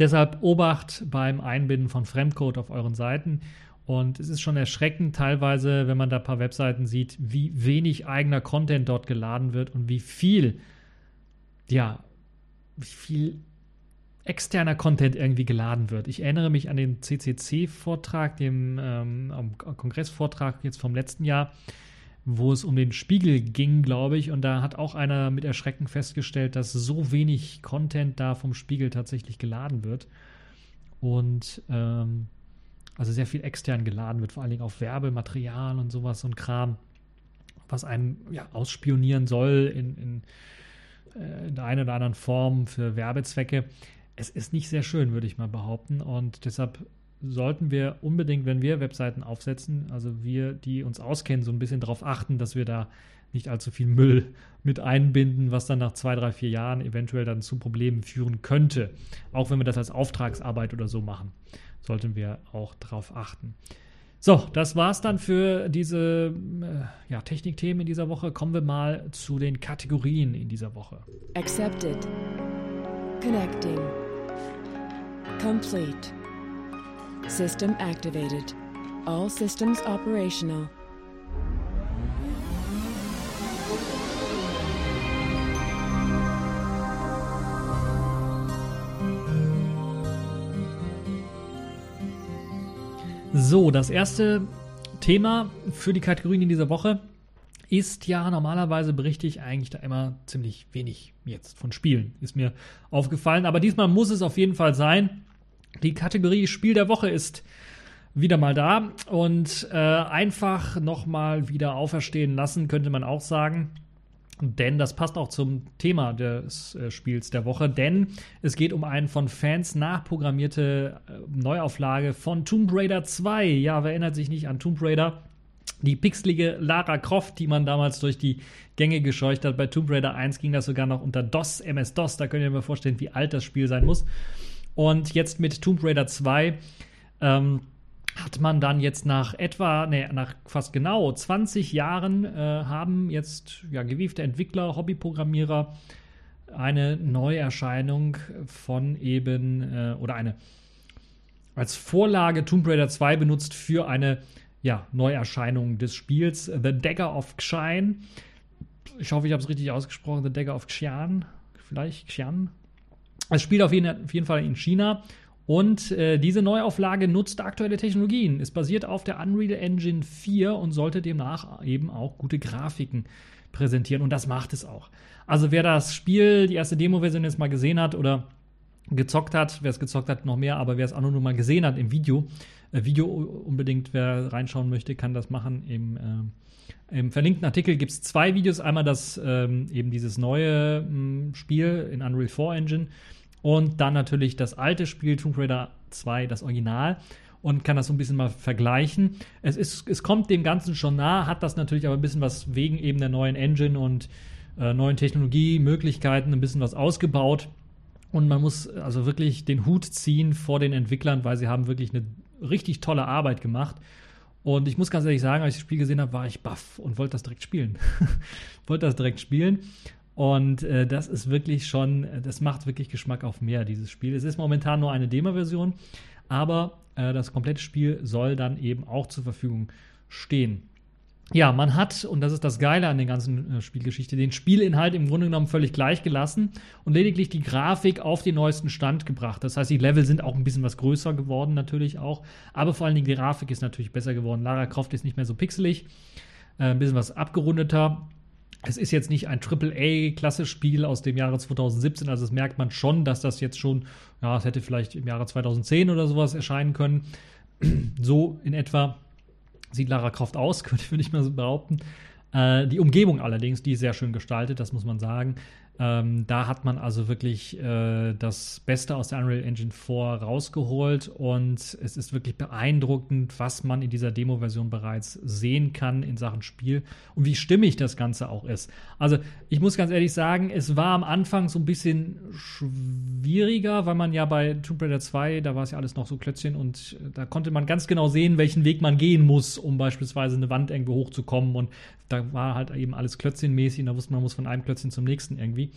deshalb Obacht beim Einbinden von Fremdcode auf euren Seiten und es ist schon erschreckend teilweise, wenn man da ein paar Webseiten sieht, wie wenig eigener Content dort geladen wird und wie viel, ja, wie viel externer Content irgendwie geladen wird. Ich erinnere mich an den CCC-Vortrag, dem ähm, Kongressvortrag jetzt vom letzten Jahr, wo es um den Spiegel ging, glaube ich. Und da hat auch einer mit Erschrecken festgestellt, dass so wenig Content da vom Spiegel tatsächlich geladen wird. Und ähm, also sehr viel extern geladen wird, vor allen Dingen auf Werbematerial und sowas und Kram, was einen ja, ausspionieren soll in, in, äh, in der einen oder anderen Form für Werbezwecke. Es ist nicht sehr schön, würde ich mal behaupten. Und deshalb sollten wir unbedingt, wenn wir Webseiten aufsetzen, also wir, die uns auskennen, so ein bisschen darauf achten, dass wir da nicht allzu viel Müll mit einbinden, was dann nach zwei, drei, vier Jahren eventuell dann zu Problemen führen könnte. Auch wenn wir das als Auftragsarbeit oder so machen sollten wir auch darauf achten. So, das war's dann für diese äh, ja, Technikthemen in dieser Woche. Kommen wir mal zu den Kategorien in dieser Woche. Accepted. Connecting. Complete. System activated. All systems operational. So, das erste Thema für die Kategorien in dieser Woche ist ja normalerweise berichte ich eigentlich da immer ziemlich wenig jetzt von Spielen. Ist mir aufgefallen, aber diesmal muss es auf jeden Fall sein. Die Kategorie Spiel der Woche ist wieder mal da und äh, einfach nochmal wieder auferstehen lassen, könnte man auch sagen. Denn das passt auch zum Thema des äh, Spiels der Woche, denn es geht um eine von Fans nachprogrammierte äh, Neuauflage von Tomb Raider 2. Ja, wer erinnert sich nicht an Tomb Raider? Die pixelige Lara Croft, die man damals durch die Gänge gescheucht hat. Bei Tomb Raider 1 ging das sogar noch unter DOS, MS-DOS. Da könnt ihr mir vorstellen, wie alt das Spiel sein muss. Und jetzt mit Tomb Raider 2 ähm, hat man dann jetzt nach etwa, nee, nach fast genau 20 Jahren, äh, haben jetzt ja, gewiefte Entwickler, Hobbyprogrammierer eine Neuerscheinung von eben, äh, oder eine als Vorlage Tomb Raider 2 benutzt für eine ja, Neuerscheinung des Spiels, The Dagger of Xian. Ich hoffe, ich habe es richtig ausgesprochen, The Dagger of Xian, vielleicht Xian. Es spielt auf jeden, auf jeden Fall in China und äh, diese Neuauflage nutzt aktuelle Technologien. Es basiert auf der Unreal Engine 4 und sollte demnach eben auch gute Grafiken präsentieren. Und das macht es auch. Also wer das Spiel, die erste Demo-Version jetzt mal gesehen hat oder gezockt hat, wer es gezockt hat, noch mehr, aber wer es auch nur mal gesehen hat im Video, äh, Video unbedingt, wer reinschauen möchte, kann das machen. Im, äh, im verlinkten Artikel gibt es zwei Videos. Einmal das ähm, eben dieses neue mh, Spiel in Unreal 4 Engine und dann natürlich das alte Spiel Tomb Raider 2, das Original und kann das so ein bisschen mal vergleichen. Es, ist, es kommt dem Ganzen schon nah, hat das natürlich aber ein bisschen was wegen eben der neuen Engine und äh, neuen Technologiemöglichkeiten ein bisschen was ausgebaut. Und man muss also wirklich den Hut ziehen vor den Entwicklern, weil sie haben wirklich eine richtig tolle Arbeit gemacht. Und ich muss ganz ehrlich sagen, als ich das Spiel gesehen habe, war ich baff und wollte das direkt spielen. wollte das direkt spielen. Und äh, das ist wirklich schon, das macht wirklich Geschmack auf mehr, dieses Spiel. Es ist momentan nur eine Demo-Version, aber äh, das komplette Spiel soll dann eben auch zur Verfügung stehen. Ja, man hat, und das ist das Geile an der ganzen äh, Spielgeschichte, den Spielinhalt im Grunde genommen völlig gleich gelassen und lediglich die Grafik auf den neuesten Stand gebracht. Das heißt, die Level sind auch ein bisschen was größer geworden, natürlich auch. Aber vor allen Dingen die Grafik ist natürlich besser geworden. Lara Croft ist nicht mehr so pixelig, äh, ein bisschen was abgerundeter es ist jetzt nicht ein AAA-Klasse-Spiel aus dem Jahre 2017, also das merkt man schon, dass das jetzt schon, ja, es hätte vielleicht im Jahre 2010 oder sowas erscheinen können. So in etwa sieht Lara Croft aus, könnte ich, würde ich mal so behaupten. Äh, die Umgebung allerdings, die ist sehr schön gestaltet, das muss man sagen. Ähm, da hat man also wirklich äh, das Beste aus der Unreal Engine 4 rausgeholt und es ist wirklich beeindruckend, was man in dieser Demo-Version bereits sehen kann in Sachen Spiel und wie stimmig das Ganze auch ist. Also ich muss ganz ehrlich sagen, es war am Anfang so ein bisschen schwieriger, weil man ja bei Tomb Raider 2, da war es ja alles noch so Klötzchen und äh, da konnte man ganz genau sehen, welchen Weg man gehen muss, um beispielsweise eine Wand irgendwo hochzukommen und da war halt eben alles Klötzchenmäßig und da wusste man, man muss von einem Klötzchen zum nächsten irgendwie.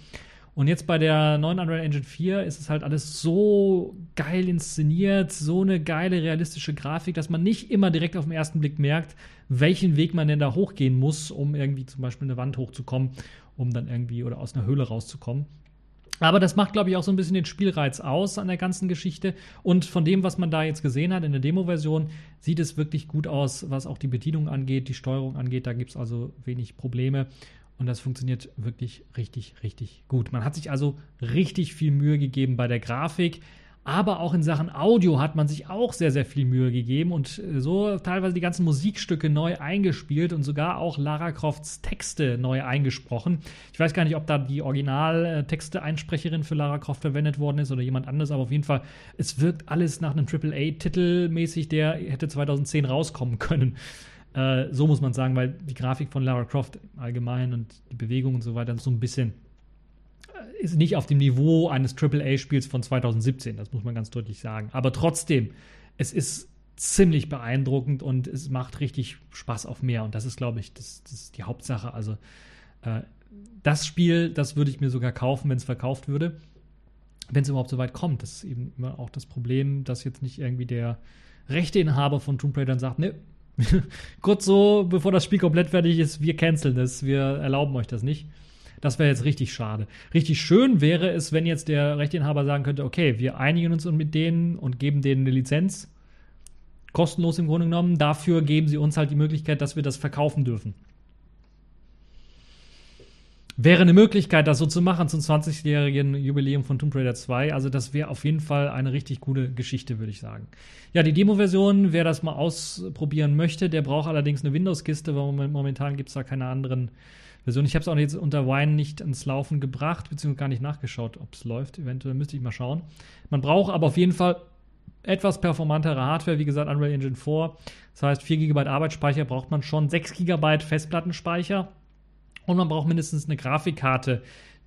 Und jetzt bei der neuen Unreal Engine 4 ist es halt alles so geil inszeniert, so eine geile realistische Grafik, dass man nicht immer direkt auf den ersten Blick merkt, welchen Weg man denn da hochgehen muss, um irgendwie zum Beispiel eine Wand hochzukommen, um dann irgendwie oder aus einer Höhle rauszukommen. Aber das macht, glaube ich, auch so ein bisschen den Spielreiz aus an der ganzen Geschichte. Und von dem, was man da jetzt gesehen hat in der Demo-Version, sieht es wirklich gut aus, was auch die Bedienung angeht, die Steuerung angeht. Da gibt es also wenig Probleme. Und das funktioniert wirklich richtig, richtig gut. Man hat sich also richtig viel Mühe gegeben bei der Grafik. Aber auch in Sachen Audio hat man sich auch sehr, sehr viel Mühe gegeben und äh, so teilweise die ganzen Musikstücke neu eingespielt und sogar auch Lara Crofts Texte neu eingesprochen. Ich weiß gar nicht, ob da die Original-Texte-Einsprecherin für Lara Croft verwendet worden ist oder jemand anderes, aber auf jeden Fall, es wirkt alles nach einem AAA-Titel mäßig, der hätte 2010 rauskommen können. Äh, so muss man sagen, weil die Grafik von Lara Croft allgemein und die Bewegung und so weiter so ein bisschen ist nicht auf dem Niveau eines AAA-Spiels von 2017, das muss man ganz deutlich sagen. Aber trotzdem, es ist ziemlich beeindruckend und es macht richtig Spaß auf mehr. Und das ist, glaube ich, das, das die Hauptsache. Also äh, das Spiel, das würde ich mir sogar kaufen, wenn es verkauft würde. Wenn es überhaupt so weit kommt. Das ist eben immer auch das Problem, dass jetzt nicht irgendwie der Rechteinhaber von Tomb Raider sagt, ne, kurz so, bevor das Spiel komplett fertig ist, wir canceln das, wir erlauben euch das nicht. Das wäre jetzt richtig schade. Richtig schön wäre es, wenn jetzt der Rechteinhaber sagen könnte, okay, wir einigen uns mit denen und geben denen eine Lizenz. kostenlos im Grunde genommen. Dafür geben sie uns halt die Möglichkeit, dass wir das verkaufen dürfen. Wäre eine Möglichkeit, das so zu machen zum 20-jährigen Jubiläum von Tomb Raider 2. Also das wäre auf jeden Fall eine richtig gute Geschichte, würde ich sagen. Ja, die Demo-Version, wer das mal ausprobieren möchte, der braucht allerdings eine Windows-Kiste, weil momentan gibt es da keine anderen Versionen. Ich habe es auch jetzt unter Wine nicht ins Laufen gebracht, beziehungsweise gar nicht nachgeschaut, ob es läuft. Eventuell müsste ich mal schauen. Man braucht aber auf jeden Fall etwas performantere Hardware, wie gesagt, Unreal Engine 4. Das heißt, 4 GB Arbeitsspeicher braucht man schon, 6 GB Festplattenspeicher und man braucht mindestens eine Grafikkarte,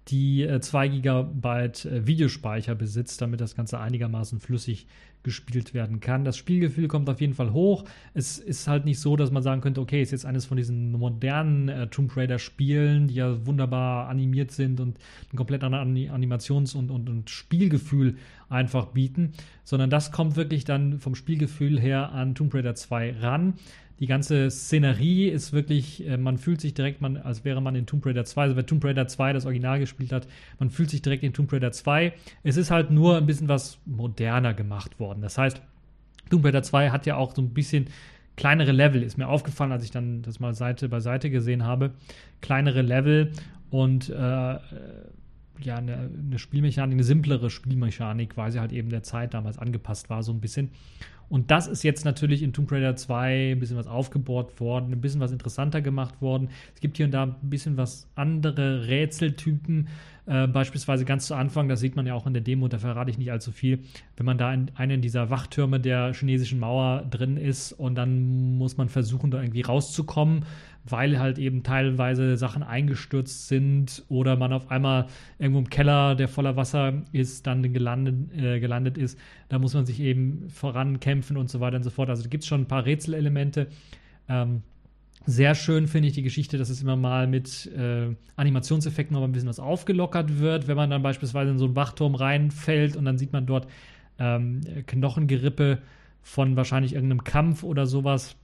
die äh, 2 GB äh, Videospeicher besitzt, damit das Ganze einigermaßen flüssig gespielt werden kann. Das Spielgefühl kommt auf jeden Fall hoch. Es ist halt nicht so, dass man sagen könnte, okay, ist jetzt eines von diesen modernen äh, Tomb Raider Spielen, die ja wunderbar animiert sind und ein komplett anderes Animations- und, und, und Spielgefühl einfach bieten, sondern das kommt wirklich dann vom Spielgefühl her an Tomb Raider 2 ran. Die ganze Szenerie ist wirklich, äh, man fühlt sich direkt, man, als wäre man in Tomb Raider 2, also wer Tomb Raider 2 das Original gespielt hat, man fühlt sich direkt in Tomb Raider 2. Es ist halt nur ein bisschen was moderner gemacht worden. Das heißt, Tomb Raider 2 hat ja auch so ein bisschen kleinere Level, ist mir aufgefallen, als ich dann das mal Seite bei Seite gesehen habe. Kleinere Level und äh, äh ja, eine, eine Spielmechanik, eine simplere Spielmechanik, weil sie halt eben der Zeit damals angepasst war, so ein bisschen. Und das ist jetzt natürlich in Tomb Raider 2 ein bisschen was aufgebohrt worden, ein bisschen was interessanter gemacht worden. Es gibt hier und da ein bisschen was andere Rätseltypen. Äh, beispielsweise ganz zu Anfang, das sieht man ja auch in der Demo, da verrate ich nicht allzu viel, wenn man da in einen dieser Wachtürme der chinesischen Mauer drin ist und dann muss man versuchen, da irgendwie rauszukommen, weil halt eben teilweise Sachen eingestürzt sind oder man auf einmal irgendwo im Keller, der voller Wasser ist, dann gelandet, äh, gelandet ist. Da muss man sich eben vorankämpfen und so weiter und so fort. Also da gibt es schon ein paar Rätselelemente. Ähm, sehr schön finde ich die Geschichte, dass es immer mal mit äh, Animationseffekten noch ein bisschen was aufgelockert wird, wenn man dann beispielsweise in so einen Wachturm reinfällt und dann sieht man dort ähm, Knochengerippe von wahrscheinlich irgendeinem Kampf oder sowas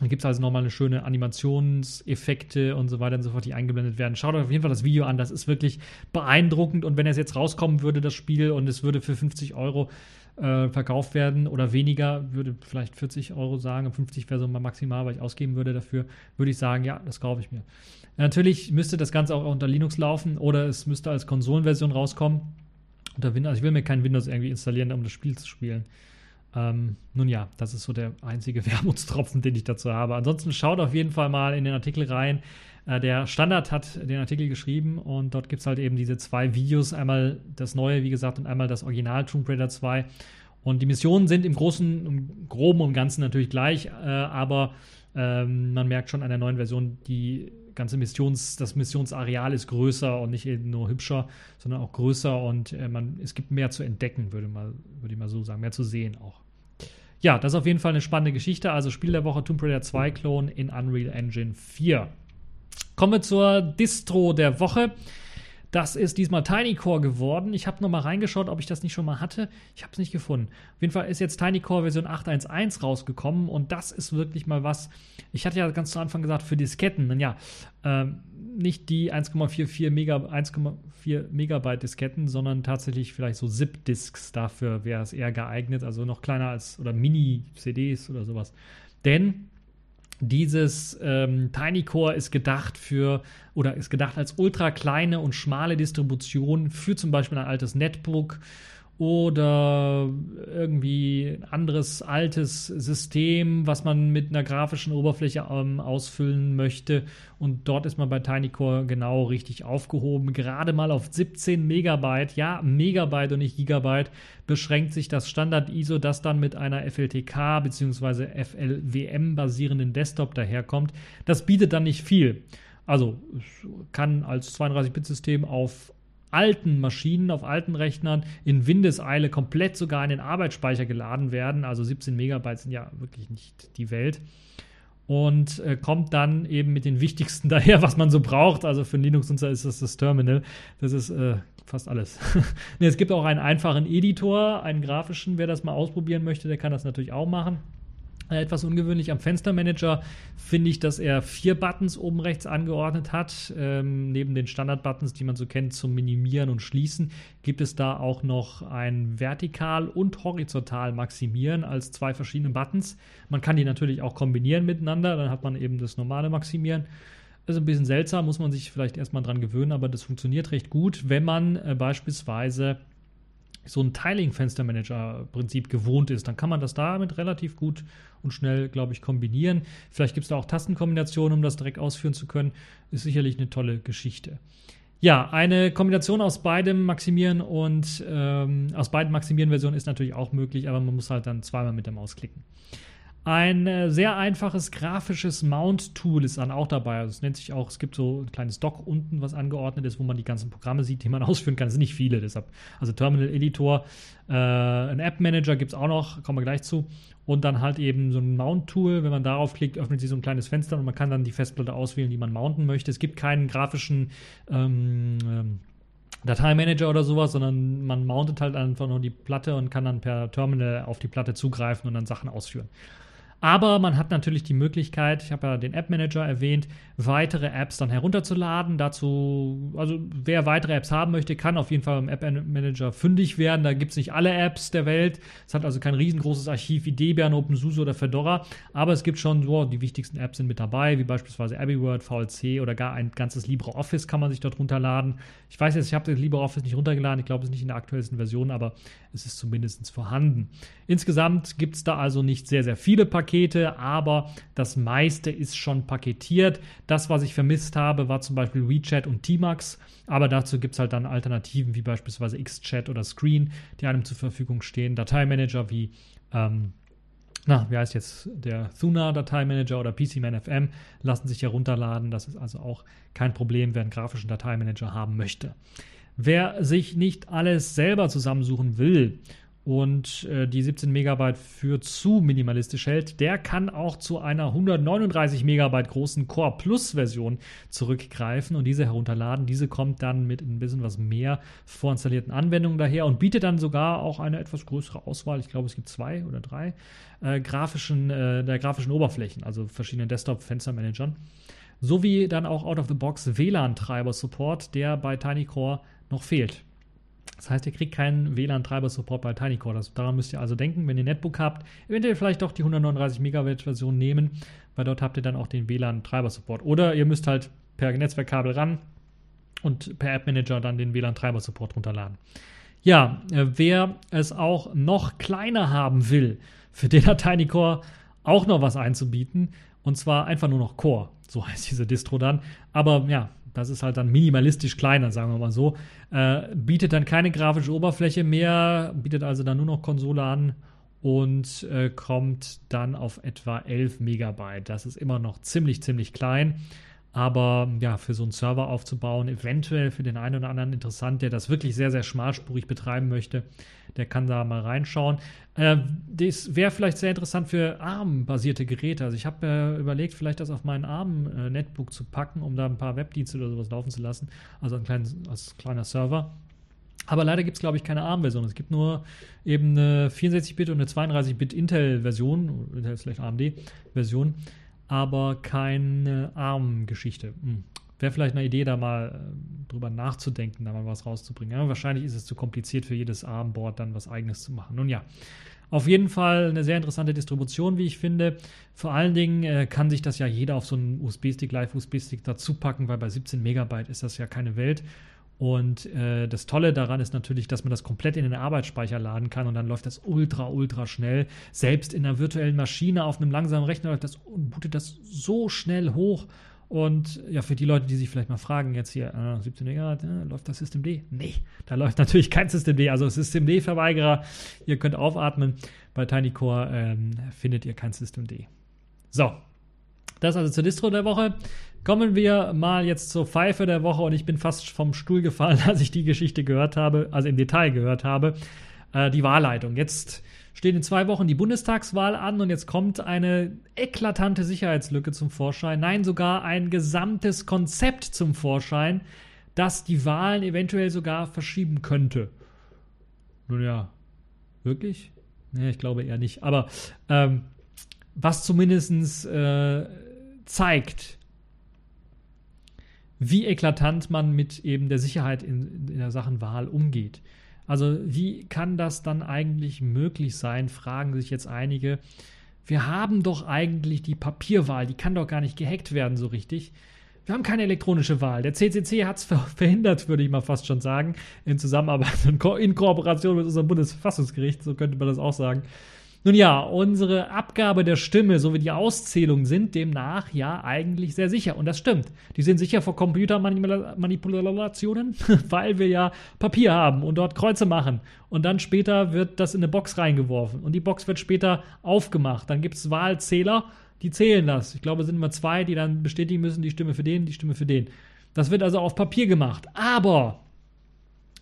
dann gibt es also nochmal eine schöne Animationseffekte und so weiter und so fort, die eingeblendet werden. Schaut euch auf jeden Fall das Video an, das ist wirklich beeindruckend. Und wenn es jetzt rauskommen würde, das Spiel, und es würde für 50 Euro äh, verkauft werden oder weniger, würde vielleicht 40 Euro sagen, 50 wäre so mal maximal, weil ich ausgeben würde dafür, würde ich sagen, ja, das kaufe ich mir. Natürlich müsste das Ganze auch unter Linux laufen oder es müsste als Konsolenversion rauskommen. Unter Windows, also ich will mir kein Windows irgendwie installieren, um das Spiel zu spielen. Ähm, nun ja, das ist so der einzige Wermutstropfen, den ich dazu habe. Ansonsten schaut auf jeden Fall mal in den Artikel rein. Äh, der Standard hat den Artikel geschrieben und dort gibt es halt eben diese zwei Videos. Einmal das neue, wie gesagt, und einmal das Original Tomb Raider 2. Und die Missionen sind im Großen, im Groben und Ganzen natürlich gleich, äh, aber ähm, man merkt schon an der neuen Version, die ganze Missions, das Missionsareal ist größer und nicht eben nur hübscher, sondern auch größer und äh, man, es gibt mehr zu entdecken, würde, mal, würde ich mal so sagen, mehr zu sehen auch. Ja, das ist auf jeden Fall eine spannende Geschichte. Also Spiel der Woche Tomb Raider 2 Clone in Unreal Engine 4. Kommen wir zur Distro der Woche. Das ist diesmal TinyCore geworden. Ich habe nochmal reingeschaut, ob ich das nicht schon mal hatte. Ich habe es nicht gefunden. Auf jeden Fall ist jetzt TinyCore Version 8.1.1 rausgekommen und das ist wirklich mal was. Ich hatte ja ganz zu Anfang gesagt, für Disketten. Und ja, ähm, nicht die 1,44 Mega, 1,4 Megabyte Disketten, sondern tatsächlich vielleicht so ZIP-Disks. Dafür wäre es eher geeignet, also noch kleiner als oder Mini-CDs oder sowas. Denn dieses ähm, Tiny Core ist gedacht für oder ist gedacht als ultra kleine und schmale Distribution für zum Beispiel ein altes Netbook oder irgendwie ein anderes altes System, was man mit einer grafischen Oberfläche ähm, ausfüllen möchte. Und dort ist man bei TinyCore genau richtig aufgehoben. Gerade mal auf 17 Megabyte, ja, Megabyte und nicht Gigabyte, beschränkt sich das Standard-ISO, das dann mit einer FLTK bzw. FLWM basierenden Desktop daherkommt. Das bietet dann nicht viel. Also kann als 32-Bit-System auf alten Maschinen, auf alten Rechnern in Windeseile komplett sogar in den Arbeitsspeicher geladen werden. Also 17 Megabyte sind ja wirklich nicht die Welt. Und äh, kommt dann eben mit den wichtigsten daher, was man so braucht. Also für Linux-Nutzer ist das das Terminal. Das ist äh, fast alles. nee, es gibt auch einen einfachen Editor, einen grafischen. Wer das mal ausprobieren möchte, der kann das natürlich auch machen. Äh, etwas ungewöhnlich am Fenstermanager finde ich, dass er vier Buttons oben rechts angeordnet hat. Ähm, neben den Standard-Buttons, die man so kennt zum Minimieren und Schließen, gibt es da auch noch ein Vertikal- und Horizontal Maximieren als zwei verschiedene Buttons. Man kann die natürlich auch kombinieren miteinander, dann hat man eben das normale Maximieren. Ist ein bisschen seltsam, muss man sich vielleicht erstmal dran gewöhnen, aber das funktioniert recht gut, wenn man äh, beispielsweise so ein Tiling-Fenstermanager-Prinzip gewohnt ist, dann kann man das damit relativ gut und schnell, glaube ich, kombinieren. Vielleicht gibt es da auch Tastenkombinationen, um das direkt ausführen zu können. Ist sicherlich eine tolle Geschichte. Ja, eine Kombination aus beidem Maximieren und ähm, aus beiden Maximieren-Versionen ist natürlich auch möglich, aber man muss halt dann zweimal mit der Maus klicken. Ein äh, sehr einfaches grafisches Mount-Tool ist dann auch dabei. Also es nennt sich auch, es gibt so ein kleines Dock unten, was angeordnet ist, wo man die ganzen Programme sieht, die man ausführen kann. Es sind nicht viele, deshalb. Also Terminal Editor, äh, ein App Manager gibt es auch noch, kommen wir gleich zu. Und dann halt eben so ein Mount-Tool. Wenn man darauf klickt, öffnet sich so ein kleines Fenster und man kann dann die Festplatte auswählen, die man mounten möchte. Es gibt keinen grafischen ähm, ähm, Dateimanager oder sowas, sondern man mountet halt einfach nur die Platte und kann dann per Terminal auf die Platte zugreifen und dann Sachen ausführen. Aber man hat natürlich die Möglichkeit, ich habe ja den App Manager erwähnt, weitere Apps dann herunterzuladen. Dazu, also wer weitere Apps haben möchte, kann auf jeden Fall im App Manager fündig werden. Da gibt es nicht alle Apps der Welt. Es hat also kein riesengroßes Archiv wie Debian, OpenSUSE oder Fedora. Aber es gibt schon so, die wichtigsten Apps sind mit dabei, wie beispielsweise AbbeyWord, VLC oder gar ein ganzes LibreOffice kann man sich dort runterladen. Ich weiß jetzt, ich habe das LibreOffice nicht runtergeladen. Ich glaube, es ist nicht in der aktuellsten Version, aber es ist zumindest vorhanden. Insgesamt gibt es da also nicht sehr, sehr viele Pakete, aber das meiste ist schon paketiert. Das, was ich vermisst habe, war zum Beispiel WeChat und Tmax, aber dazu gibt es halt dann Alternativen wie beispielsweise XChat oder Screen, die einem zur Verfügung stehen. Dateimanager wie ähm, na, wie heißt jetzt der Thuna Dateimanager oder PCMan FM lassen sich herunterladen. Das ist also auch kein Problem, wer einen grafischen Dateimanager haben möchte. Wer sich nicht alles selber zusammensuchen will und äh, die 17 Megabyte für zu minimalistisch hält, der kann auch zu einer 139 Megabyte großen Core Plus Version zurückgreifen und diese herunterladen. Diese kommt dann mit ein bisschen was mehr vorinstallierten Anwendungen daher und bietet dann sogar auch eine etwas größere Auswahl. Ich glaube, es gibt zwei oder drei äh, grafischen, äh, der grafischen Oberflächen, also verschiedenen Desktop-Fenstermanagern. Sowie dann auch Out-of-the-Box WLAN-Treiber-Support, der bei TinyCore noch fehlt. Das heißt, ihr kriegt keinen WLAN-Treiber-Support bei TinyCore. daran müsst ihr also denken, wenn ihr Netbook habt, eventuell vielleicht doch die 139 Megawatt-Version nehmen, weil dort habt ihr dann auch den WLAN-Treiber-Support. Oder ihr müsst halt per Netzwerkkabel ran und per App-Manager dann den WLAN-Treiber-Support runterladen. Ja, äh, wer es auch noch kleiner haben will, für den hat TinyCore auch noch was einzubieten. Und zwar einfach nur noch Core. So heißt diese Distro dann. Aber ja, das ist halt dann minimalistisch kleiner, sagen wir mal so. Äh, bietet dann keine grafische Oberfläche mehr, bietet also dann nur noch Konsole an und äh, kommt dann auf etwa 11 Megabyte. Das ist immer noch ziemlich, ziemlich klein. Aber ja, für so einen Server aufzubauen, eventuell für den einen oder anderen interessant, der das wirklich sehr, sehr schmalspurig betreiben möchte, der kann da mal reinschauen. Äh, das wäre vielleicht sehr interessant für ARM-basierte Geräte. Also ich habe äh, überlegt, vielleicht das auf meinen ARM-Netbook zu packen, um da ein paar Webdienste oder sowas laufen zu lassen. Also ein kleines, als kleiner Server. Aber leider gibt es, glaube ich, keine ARM-Version. Es gibt nur eben eine 64-Bit und eine 32-Bit Intel-Version, Intel ist vielleicht AMD-Version aber keine ARM-Geschichte. Hm. Wäre vielleicht eine Idee, da mal äh, drüber nachzudenken, da mal was rauszubringen. Aber wahrscheinlich ist es zu kompliziert für jedes ARM-Board dann was eigenes zu machen. Nun ja, auf jeden Fall eine sehr interessante Distribution, wie ich finde. Vor allen Dingen äh, kann sich das ja jeder auf so einen USB-Stick, Live-USB-Stick dazu packen, weil bei 17 Megabyte ist das ja keine Welt. Und äh, das Tolle daran ist natürlich, dass man das komplett in den Arbeitsspeicher laden kann und dann läuft das ultra, ultra schnell. Selbst in einer virtuellen Maschine auf einem langsamen Rechner läuft das und bootet das so schnell hoch. Und ja, für die Leute, die sich vielleicht mal fragen, jetzt hier, äh, 17 Megahertz, äh, läuft das System D? Nee, da läuft natürlich kein System D. Also System D-Verweigerer, ihr könnt aufatmen. Bei TinyCore ähm, findet ihr kein System D. So, das also zur Distro der Woche. Kommen wir mal jetzt zur Pfeife der Woche und ich bin fast vom Stuhl gefallen, als ich die Geschichte gehört habe, also im Detail gehört habe. Äh, die Wahlleitung. Jetzt steht in zwei Wochen die Bundestagswahl an und jetzt kommt eine eklatante Sicherheitslücke zum Vorschein. Nein, sogar ein gesamtes Konzept zum Vorschein, das die Wahlen eventuell sogar verschieben könnte. Nun ja, wirklich? Nee, ich glaube eher nicht. Aber ähm, was zumindest äh, zeigt, wie eklatant man mit eben der Sicherheit in, in der Sachen Wahl umgeht. Also wie kann das dann eigentlich möglich sein, fragen sich jetzt einige. Wir haben doch eigentlich die Papierwahl, die kann doch gar nicht gehackt werden so richtig. Wir haben keine elektronische Wahl. Der CCC hat es verhindert, würde ich mal fast schon sagen, in Zusammenarbeit und in Kooperation mit unserem Bundesverfassungsgericht, so könnte man das auch sagen. Nun ja, unsere Abgabe der Stimme sowie die Auszählung sind demnach ja eigentlich sehr sicher. Und das stimmt. Die sind sicher vor Computermanipulationen, weil wir ja Papier haben und dort Kreuze machen. Und dann später wird das in eine Box reingeworfen. Und die Box wird später aufgemacht. Dann gibt es Wahlzähler, die zählen das. Ich glaube, es sind immer zwei, die dann bestätigen müssen, die Stimme für den, die Stimme für den. Das wird also auf Papier gemacht. Aber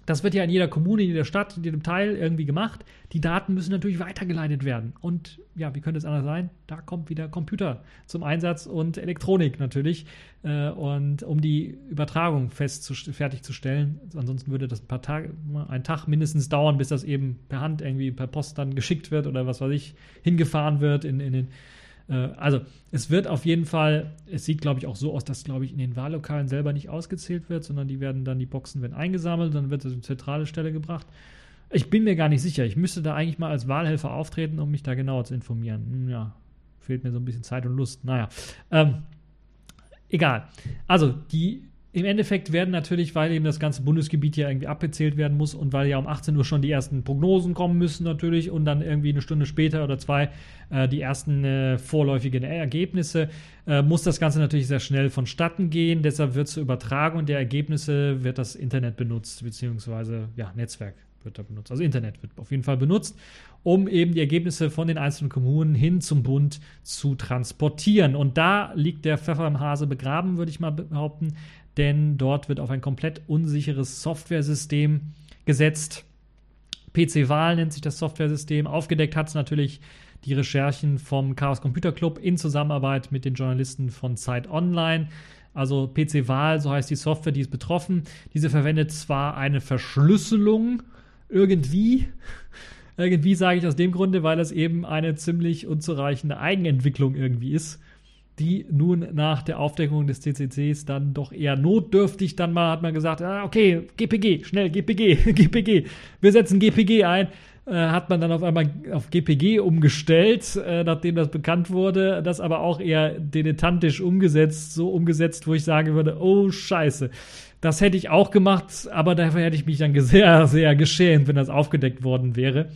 das wird ja in jeder Kommune, in jeder Stadt, in jedem Teil irgendwie gemacht. Die Daten müssen natürlich weitergeleitet werden. Und ja, wie könnte es anders sein? Da kommt wieder Computer zum Einsatz und Elektronik natürlich. Äh, und um die Übertragung fest fertigzustellen. Ansonsten würde das ein paar Tage, ein Tag mindestens dauern, bis das eben per Hand irgendwie per Post dann geschickt wird oder was weiß ich, hingefahren wird in, in den also es wird auf jeden Fall, es sieht glaube ich auch so aus, dass glaube ich in den Wahllokalen selber nicht ausgezählt wird, sondern die werden dann, die Boxen werden eingesammelt, dann wird es in zentrale Stelle gebracht. Ich bin mir gar nicht sicher. Ich müsste da eigentlich mal als Wahlhelfer auftreten, um mich da genauer zu informieren. Hm, ja, fehlt mir so ein bisschen Zeit und Lust. Naja, ähm, egal. Also die im Endeffekt werden natürlich, weil eben das ganze Bundesgebiet ja irgendwie abgezählt werden muss und weil ja um 18 Uhr schon die ersten Prognosen kommen müssen natürlich und dann irgendwie eine Stunde später oder zwei äh, die ersten äh, vorläufigen Ergebnisse, äh, muss das Ganze natürlich sehr schnell vonstatten gehen. Deshalb wird zur Übertragung der Ergebnisse wird das Internet benutzt, beziehungsweise ja, Netzwerk wird da benutzt. Also Internet wird auf jeden Fall benutzt, um eben die Ergebnisse von den einzelnen Kommunen hin zum Bund zu transportieren. Und da liegt der Pfeffer im Hase begraben, würde ich mal behaupten denn dort wird auf ein komplett unsicheres Softwaresystem gesetzt. PC-Wahl nennt sich das Softwaresystem. Aufgedeckt hat es natürlich die Recherchen vom Chaos Computer Club in Zusammenarbeit mit den Journalisten von Zeit Online. Also PC-Wahl, so heißt die Software, die ist betroffen. Diese verwendet zwar eine Verschlüsselung irgendwie, irgendwie sage ich aus dem Grunde, weil es eben eine ziemlich unzureichende Eigenentwicklung irgendwie ist die nun nach der Aufdeckung des CCCs dann doch eher notdürftig dann mal hat man gesagt, ah, okay, GPG, schnell, GPG, GPG, wir setzen GPG ein. Äh, hat man dann auf einmal auf GPG umgestellt, äh, nachdem das bekannt wurde, das aber auch eher dilettantisch umgesetzt, so umgesetzt, wo ich sagen würde, oh scheiße, das hätte ich auch gemacht, aber dafür hätte ich mich dann sehr, sehr geschämt, wenn das aufgedeckt worden wäre.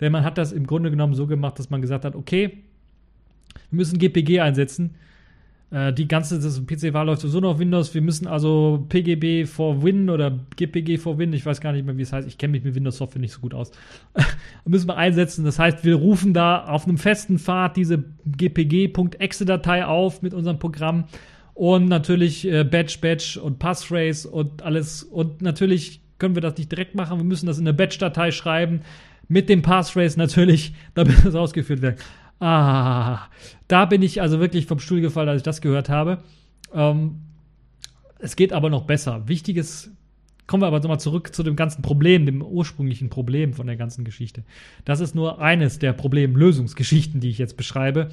Denn man hat das im Grunde genommen so gemacht, dass man gesagt hat, okay, wir müssen GPG einsetzen. Äh, die ganze PC-Wahl läuft sowieso noch Windows. Wir müssen also PGB for Win oder GPG for Win, ich weiß gar nicht mehr, wie es heißt. Ich kenne mich mit Windows-Software nicht so gut aus. müssen wir einsetzen. Das heißt, wir rufen da auf einem festen Pfad diese gpg.exe-Datei auf mit unserem Programm und natürlich äh, Batch, Batch und Passphrase und alles. Und natürlich können wir das nicht direkt machen. Wir müssen das in eine Batch-Datei schreiben mit dem Passphrase natürlich, damit das ausgeführt wird. Ah, da bin ich also wirklich vom Stuhl gefallen, als ich das gehört habe. Ähm, es geht aber noch besser. Wichtiges, kommen wir aber nochmal zurück zu dem ganzen Problem, dem ursprünglichen Problem von der ganzen Geschichte. Das ist nur eines der Problemlösungsgeschichten, die ich jetzt beschreibe,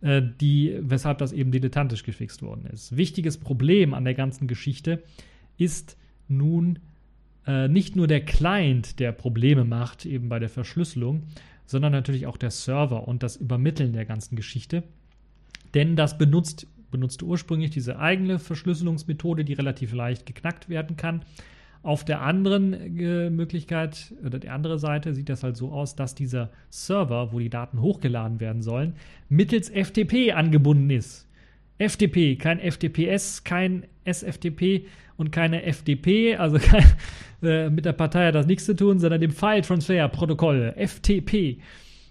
äh, die, weshalb das eben dilettantisch gefixt worden ist. Wichtiges Problem an der ganzen Geschichte ist nun äh, nicht nur der Client, der Probleme macht, eben bei der Verschlüsselung, sondern natürlich auch der Server und das Übermitteln der ganzen Geschichte. Denn das benutzt, benutzte ursprünglich diese eigene Verschlüsselungsmethode, die relativ leicht geknackt werden kann. Auf der anderen äh, Möglichkeit oder die andere Seite sieht das halt so aus, dass dieser Server, wo die Daten hochgeladen werden sollen, mittels FTP angebunden ist. FTP, kein FTPS, kein SFTP und keine FDP, also kein, äh, mit der Partei hat das nichts zu tun, sondern dem File Transfer Protokoll, FTP,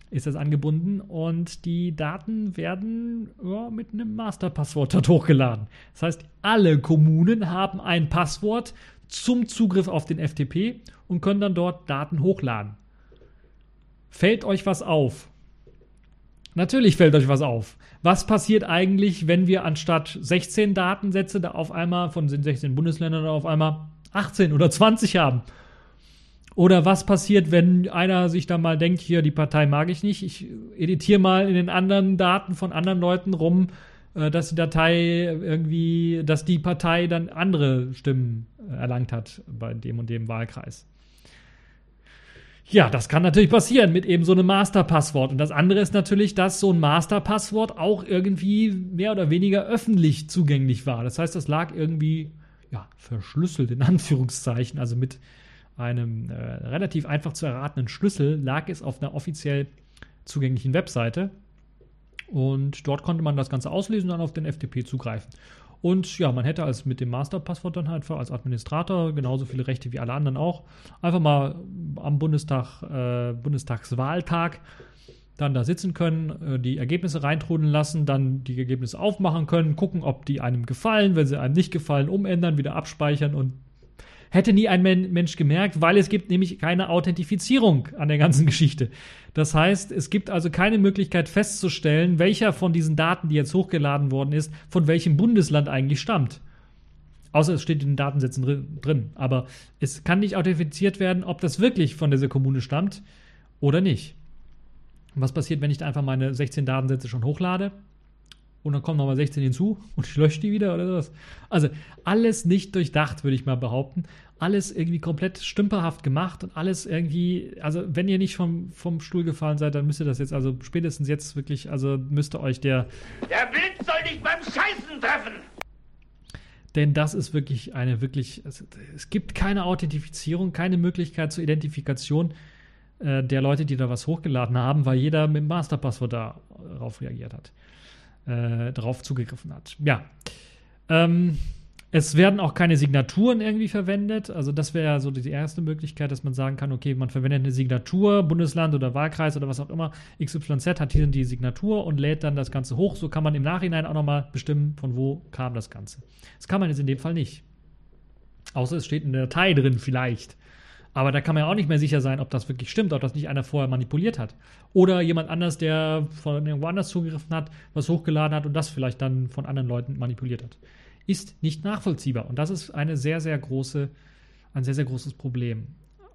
ist das angebunden und die Daten werden ja, mit einem Masterpasswort dort hochgeladen. Das heißt, alle Kommunen haben ein Passwort zum Zugriff auf den FTP und können dann dort Daten hochladen. Fällt euch was auf? Natürlich fällt euch was auf. Was passiert eigentlich, wenn wir anstatt 16 Datensätze da auf einmal von den 16 Bundesländern auf einmal 18 oder 20 haben? Oder was passiert, wenn einer sich dann mal denkt, hier, die Partei mag ich nicht, ich editiere mal in den anderen Daten von anderen Leuten rum, äh, dass die Datei irgendwie, dass die Partei dann andere Stimmen äh, erlangt hat bei dem und dem Wahlkreis. Ja, das kann natürlich passieren mit eben so einem Masterpasswort. Und das andere ist natürlich, dass so ein Masterpasswort auch irgendwie mehr oder weniger öffentlich zugänglich war. Das heißt, das lag irgendwie ja, verschlüsselt in Anführungszeichen, also mit einem äh, relativ einfach zu erratenen Schlüssel, lag es auf einer offiziell zugänglichen Webseite. Und dort konnte man das Ganze auslesen und dann auf den FTP zugreifen. Und ja, man hätte als mit dem Masterpasswort dann halt als Administrator genauso viele Rechte wie alle anderen auch. Einfach mal am Bundestag, äh, Bundestagswahltag dann da sitzen können, äh, die Ergebnisse reintrudeln lassen, dann die Ergebnisse aufmachen können, gucken, ob die einem gefallen, wenn sie einem nicht gefallen, umändern, wieder abspeichern und Hätte nie ein Mensch gemerkt, weil es gibt nämlich keine Authentifizierung an der ganzen Geschichte. Das heißt, es gibt also keine Möglichkeit festzustellen, welcher von diesen Daten, die jetzt hochgeladen worden ist, von welchem Bundesland eigentlich stammt. Außer es steht in den Datensätzen drin. Aber es kann nicht authentifiziert werden, ob das wirklich von dieser Kommune stammt oder nicht. was passiert, wenn ich da einfach meine 16 Datensätze schon hochlade? Und dann kommen nochmal 16 hinzu und ich lösche die wieder oder was. Also alles nicht durchdacht, würde ich mal behaupten. Alles irgendwie komplett stümperhaft gemacht und alles irgendwie, also wenn ihr nicht vom, vom Stuhl gefallen seid, dann müsst ihr das jetzt, also spätestens jetzt wirklich, also müsste euch der. Der Blitz soll dich beim Scheißen treffen! Denn das ist wirklich eine wirklich, also es gibt keine Authentifizierung, keine Möglichkeit zur Identifikation äh, der Leute, die da was hochgeladen haben, weil jeder mit dem Masterpasswort darauf reagiert hat äh, darauf zugegriffen hat. Ja. Ähm, es werden auch keine Signaturen irgendwie verwendet. Also das wäre ja so die erste Möglichkeit, dass man sagen kann, okay, man verwendet eine Signatur, Bundesland oder Wahlkreis oder was auch immer. XYZ hat hier die Signatur und lädt dann das Ganze hoch. So kann man im Nachhinein auch nochmal bestimmen, von wo kam das Ganze. Das kann man jetzt in dem Fall nicht. Außer es steht in der Datei drin vielleicht. Aber da kann man ja auch nicht mehr sicher sein, ob das wirklich stimmt, ob das nicht einer vorher manipuliert hat. Oder jemand anders, der von irgendwo anders zugegriffen hat, was hochgeladen hat und das vielleicht dann von anderen Leuten manipuliert hat. Ist nicht nachvollziehbar. Und das ist eine sehr, sehr große, ein sehr, sehr großes Problem.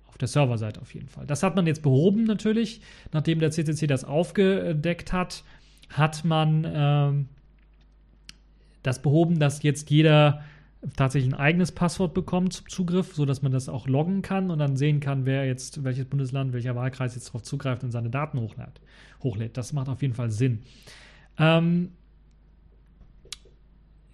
Auf der Serverseite auf jeden Fall. Das hat man jetzt behoben natürlich. Nachdem der CCC das aufgedeckt hat, hat man ähm, das behoben, dass jetzt jeder tatsächlich ein eigenes Passwort bekommt zum Zugriff, sodass man das auch loggen kann und dann sehen kann, wer jetzt, welches Bundesland, welcher Wahlkreis jetzt darauf zugreift und seine Daten hochlädt. hochlädt. Das macht auf jeden Fall Sinn. Ähm,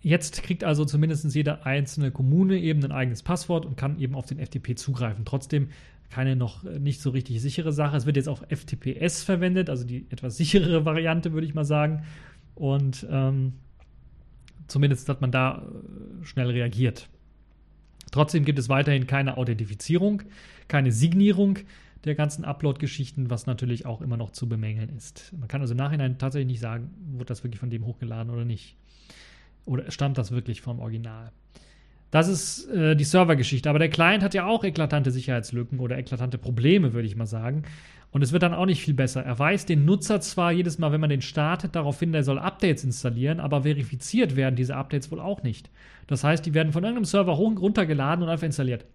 jetzt kriegt also zumindest jede einzelne Kommune eben ein eigenes Passwort und kann eben auf den FTP zugreifen. Trotzdem keine noch nicht so richtig sichere Sache. Es wird jetzt auch FTPS verwendet, also die etwas sicherere Variante, würde ich mal sagen. Und ähm, zumindest hat man da äh, schnell reagiert. Trotzdem gibt es weiterhin keine Authentifizierung, keine Signierung der ganzen Upload-Geschichten, was natürlich auch immer noch zu bemängeln ist. Man kann also im Nachhinein tatsächlich nicht sagen, wurde das wirklich von dem hochgeladen oder nicht. Oder stammt das wirklich vom Original? Das ist äh, die Servergeschichte. Aber der Client hat ja auch eklatante Sicherheitslücken oder eklatante Probleme, würde ich mal sagen. Und es wird dann auch nicht viel besser. Er weist den Nutzer zwar jedes Mal, wenn man den startet, darauf hin, er soll Updates installieren, aber verifiziert werden diese Updates wohl auch nicht. Das heißt, die werden von irgendeinem Server runtergeladen und einfach installiert.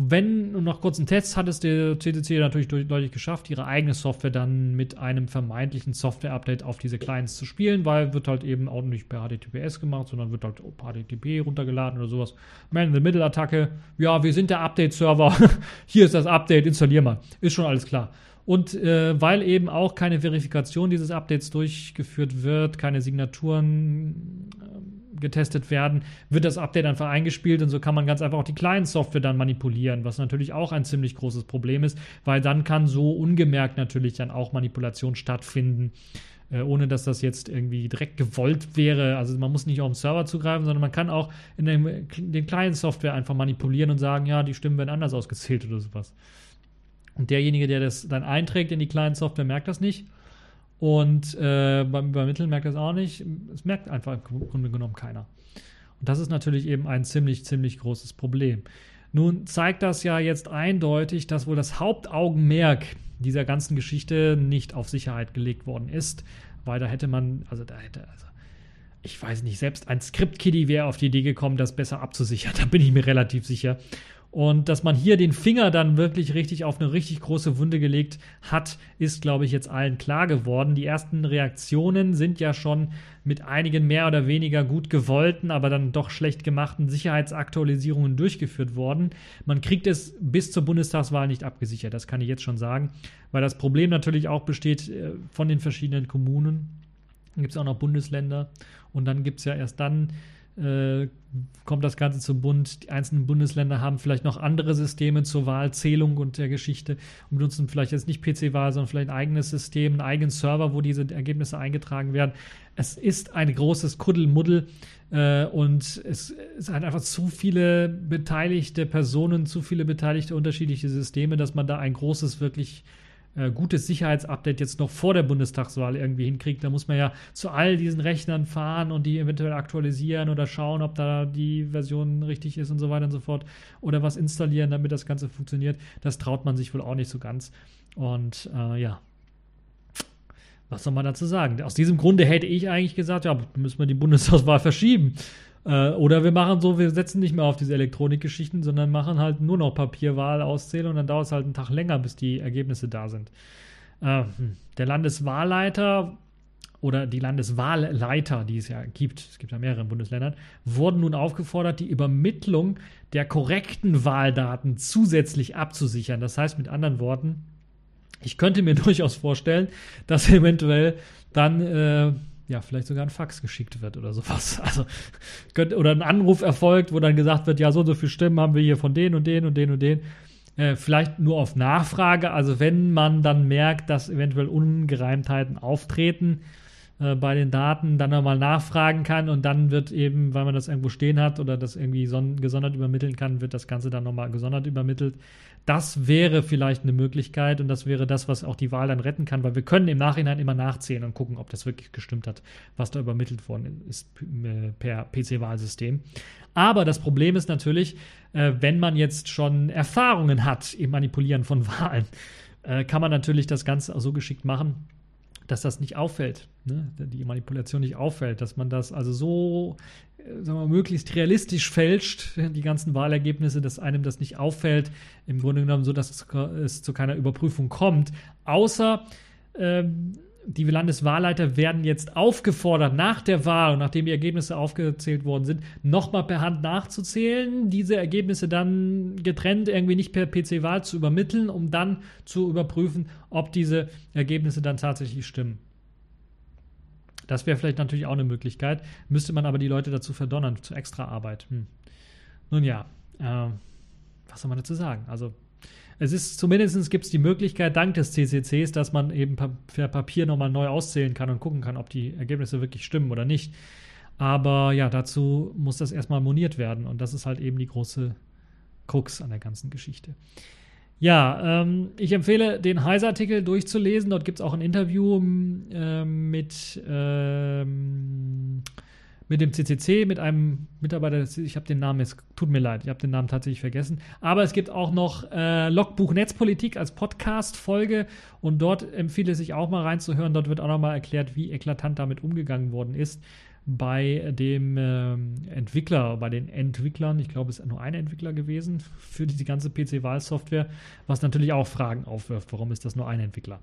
Wenn, und nach kurzen Tests hat es der CCC natürlich deutlich geschafft, ihre eigene Software dann mit einem vermeintlichen Software-Update auf diese Clients zu spielen, weil wird halt eben auch nicht per HTTPS gemacht, sondern wird halt HTTP runtergeladen oder sowas. Man-in-the-Middle-Attacke, ja, wir sind der Update-Server, hier ist das Update, installier mal. Ist schon alles klar. Und äh, weil eben auch keine Verifikation dieses Updates durchgeführt wird, keine Signaturen getestet werden, wird das Update einfach eingespielt und so kann man ganz einfach auch die Client-Software dann manipulieren, was natürlich auch ein ziemlich großes Problem ist, weil dann kann so ungemerkt natürlich dann auch Manipulation stattfinden äh, ohne dass das jetzt irgendwie direkt gewollt wäre. Also man muss nicht auf den Server zugreifen, sondern man kann auch in dem, den Client-Software einfach manipulieren und sagen, ja, die Stimmen werden anders ausgezählt oder sowas. Und derjenige, der das dann einträgt in die Client-Software, merkt das nicht. Und äh, beim Übermitteln merkt das auch nicht. Es merkt einfach im Grunde genommen keiner. Und das ist natürlich eben ein ziemlich, ziemlich großes Problem. Nun zeigt das ja jetzt eindeutig, dass wohl das Hauptaugenmerk dieser ganzen Geschichte nicht auf Sicherheit gelegt worden ist, weil da hätte man, also da hätte, also ich weiß nicht, selbst ein Script-Kiddie wäre auf die Idee gekommen, das besser abzusichern. Da bin ich mir relativ sicher. Und dass man hier den Finger dann wirklich richtig auf eine richtig große Wunde gelegt hat, ist, glaube ich, jetzt allen klar geworden. Die ersten Reaktionen sind ja schon mit einigen mehr oder weniger gut gewollten, aber dann doch schlecht gemachten Sicherheitsaktualisierungen durchgeführt worden. Man kriegt es bis zur Bundestagswahl nicht abgesichert, das kann ich jetzt schon sagen, weil das Problem natürlich auch besteht äh, von den verschiedenen Kommunen. Dann gibt es auch noch Bundesländer und dann gibt es ja erst dann äh, kommt das Ganze zum Bund. Die einzelnen Bundesländer haben vielleicht noch andere Systeme zur Wahlzählung und der Geschichte und benutzen vielleicht jetzt nicht PC-Wahl, sondern vielleicht ein eigenes System, einen eigenen Server, wo diese Ergebnisse eingetragen werden. Es ist ein großes Kuddelmuddel äh, und es, es hat einfach zu viele beteiligte Personen, zu viele beteiligte unterschiedliche Systeme, dass man da ein großes, wirklich äh, gutes Sicherheitsupdate jetzt noch vor der Bundestagswahl irgendwie hinkriegt. Da muss man ja zu all diesen Rechnern fahren und die eventuell aktualisieren oder schauen, ob da die Version richtig ist und so weiter und so fort. Oder was installieren, damit das Ganze funktioniert. Das traut man sich wohl auch nicht so ganz. Und äh, ja, was soll man dazu sagen? Aus diesem Grunde hätte ich eigentlich gesagt, ja, müssen wir die Bundestagswahl verschieben. Äh, oder wir machen so, wir setzen nicht mehr auf diese Elektronikgeschichten, sondern machen halt nur noch Papierwahl auszählen und dann dauert es halt einen Tag länger, bis die Ergebnisse da sind. Äh, hm. der Landeswahlleiter oder die Landeswahlleiter, die es ja gibt, es gibt ja mehrere Bundesländern, wurden nun aufgefordert, die Übermittlung der korrekten Wahldaten zusätzlich abzusichern. Das heißt mit anderen Worten, ich könnte mir durchaus vorstellen, dass eventuell dann äh, ja, vielleicht sogar ein Fax geschickt wird oder sowas. Also, oder ein Anruf erfolgt, wo dann gesagt wird, ja, so und so viele Stimmen haben wir hier von denen und denen und denen und denen. Äh, vielleicht nur auf Nachfrage, also wenn man dann merkt, dass eventuell Ungereimtheiten auftreten äh, bei den Daten, dann nochmal nachfragen kann und dann wird eben, weil man das irgendwo stehen hat oder das irgendwie gesondert übermitteln kann, wird das Ganze dann nochmal gesondert übermittelt. Das wäre vielleicht eine Möglichkeit und das wäre das, was auch die Wahl dann retten kann, weil wir können im Nachhinein immer nachzählen und gucken, ob das wirklich gestimmt hat, was da übermittelt worden ist äh, per PC-Wahlsystem. Aber das Problem ist natürlich, äh, wenn man jetzt schon Erfahrungen hat im Manipulieren von Wahlen, äh, kann man natürlich das Ganze auch so geschickt machen, dass das nicht auffällt, ne? die Manipulation nicht auffällt, dass man das also so sagen wir, möglichst realistisch fälscht, die ganzen Wahlergebnisse, dass einem das nicht auffällt, im Grunde genommen so, dass es, es zu keiner Überprüfung kommt, außer ähm, die Landeswahlleiter werden jetzt aufgefordert, nach der Wahl und nachdem die Ergebnisse aufgezählt worden sind, nochmal per Hand nachzuzählen, diese Ergebnisse dann getrennt irgendwie nicht per PC-Wahl zu übermitteln, um dann zu überprüfen, ob diese Ergebnisse dann tatsächlich stimmen. Das wäre vielleicht natürlich auch eine Möglichkeit. Müsste man aber die Leute dazu verdonnern, zu extra Arbeit. Hm. Nun ja, äh, was soll man dazu sagen? Also, es ist zumindest gibt es die Möglichkeit, dank des CCCs, dass man eben per Papier nochmal neu auszählen kann und gucken kann, ob die Ergebnisse wirklich stimmen oder nicht. Aber ja, dazu muss das erstmal moniert werden und das ist halt eben die große Krux an der ganzen Geschichte. Ja, ähm, ich empfehle, den Heise-Artikel durchzulesen. Dort gibt es auch ein Interview ähm, mit, ähm, mit dem CCC, mit einem Mitarbeiter. Ich habe den Namen jetzt, tut mir leid, ich habe den Namen tatsächlich vergessen. Aber es gibt auch noch äh, Logbuch Netzpolitik als Podcast-Folge und dort empfiehlt es sich auch mal reinzuhören. Dort wird auch nochmal erklärt, wie eklatant damit umgegangen worden ist bei dem ähm, Entwickler, bei den Entwicklern, ich glaube, es ist nur ein Entwickler gewesen für die, ganze PC-Wahlsoftware, was natürlich auch Fragen aufwirft, warum ist das nur ein Entwickler?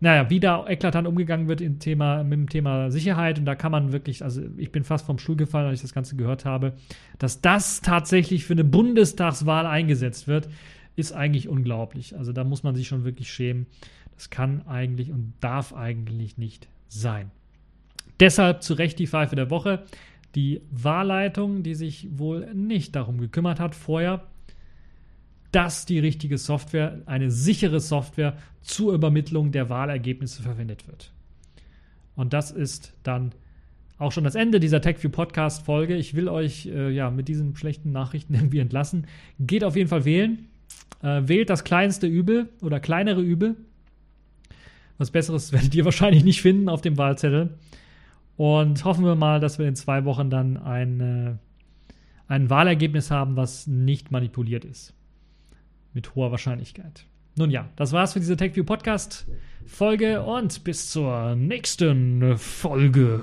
Naja, wie da eklatant umgegangen wird im Thema, mit dem Thema Sicherheit, und da kann man wirklich, also ich bin fast vom Stuhl gefallen, als ich das Ganze gehört habe, dass das tatsächlich für eine Bundestagswahl eingesetzt wird, ist eigentlich unglaublich. Also da muss man sich schon wirklich schämen. Das kann eigentlich und darf eigentlich nicht sein. Deshalb zu Recht die Pfeife der Woche. Die Wahlleitung, die sich wohl nicht darum gekümmert hat vorher, dass die richtige Software, eine sichere Software zur Übermittlung der Wahlergebnisse verwendet wird. Und das ist dann auch schon das Ende dieser TechView Podcast Folge. Ich will euch äh, ja mit diesen schlechten Nachrichten irgendwie entlassen. Geht auf jeden Fall wählen. Äh, wählt das kleinste Übel oder kleinere Übel. Was Besseres werdet ihr wahrscheinlich nicht finden auf dem Wahlzettel. Und hoffen wir mal, dass wir in zwei Wochen dann ein, äh, ein Wahlergebnis haben, was nicht manipuliert ist. Mit hoher Wahrscheinlichkeit. Nun ja, das war's für diese TechView Podcast Folge und bis zur nächsten Folge.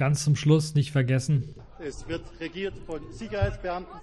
Ganz zum Schluss nicht vergessen. Es wird regiert von Sicherheitsbeamten.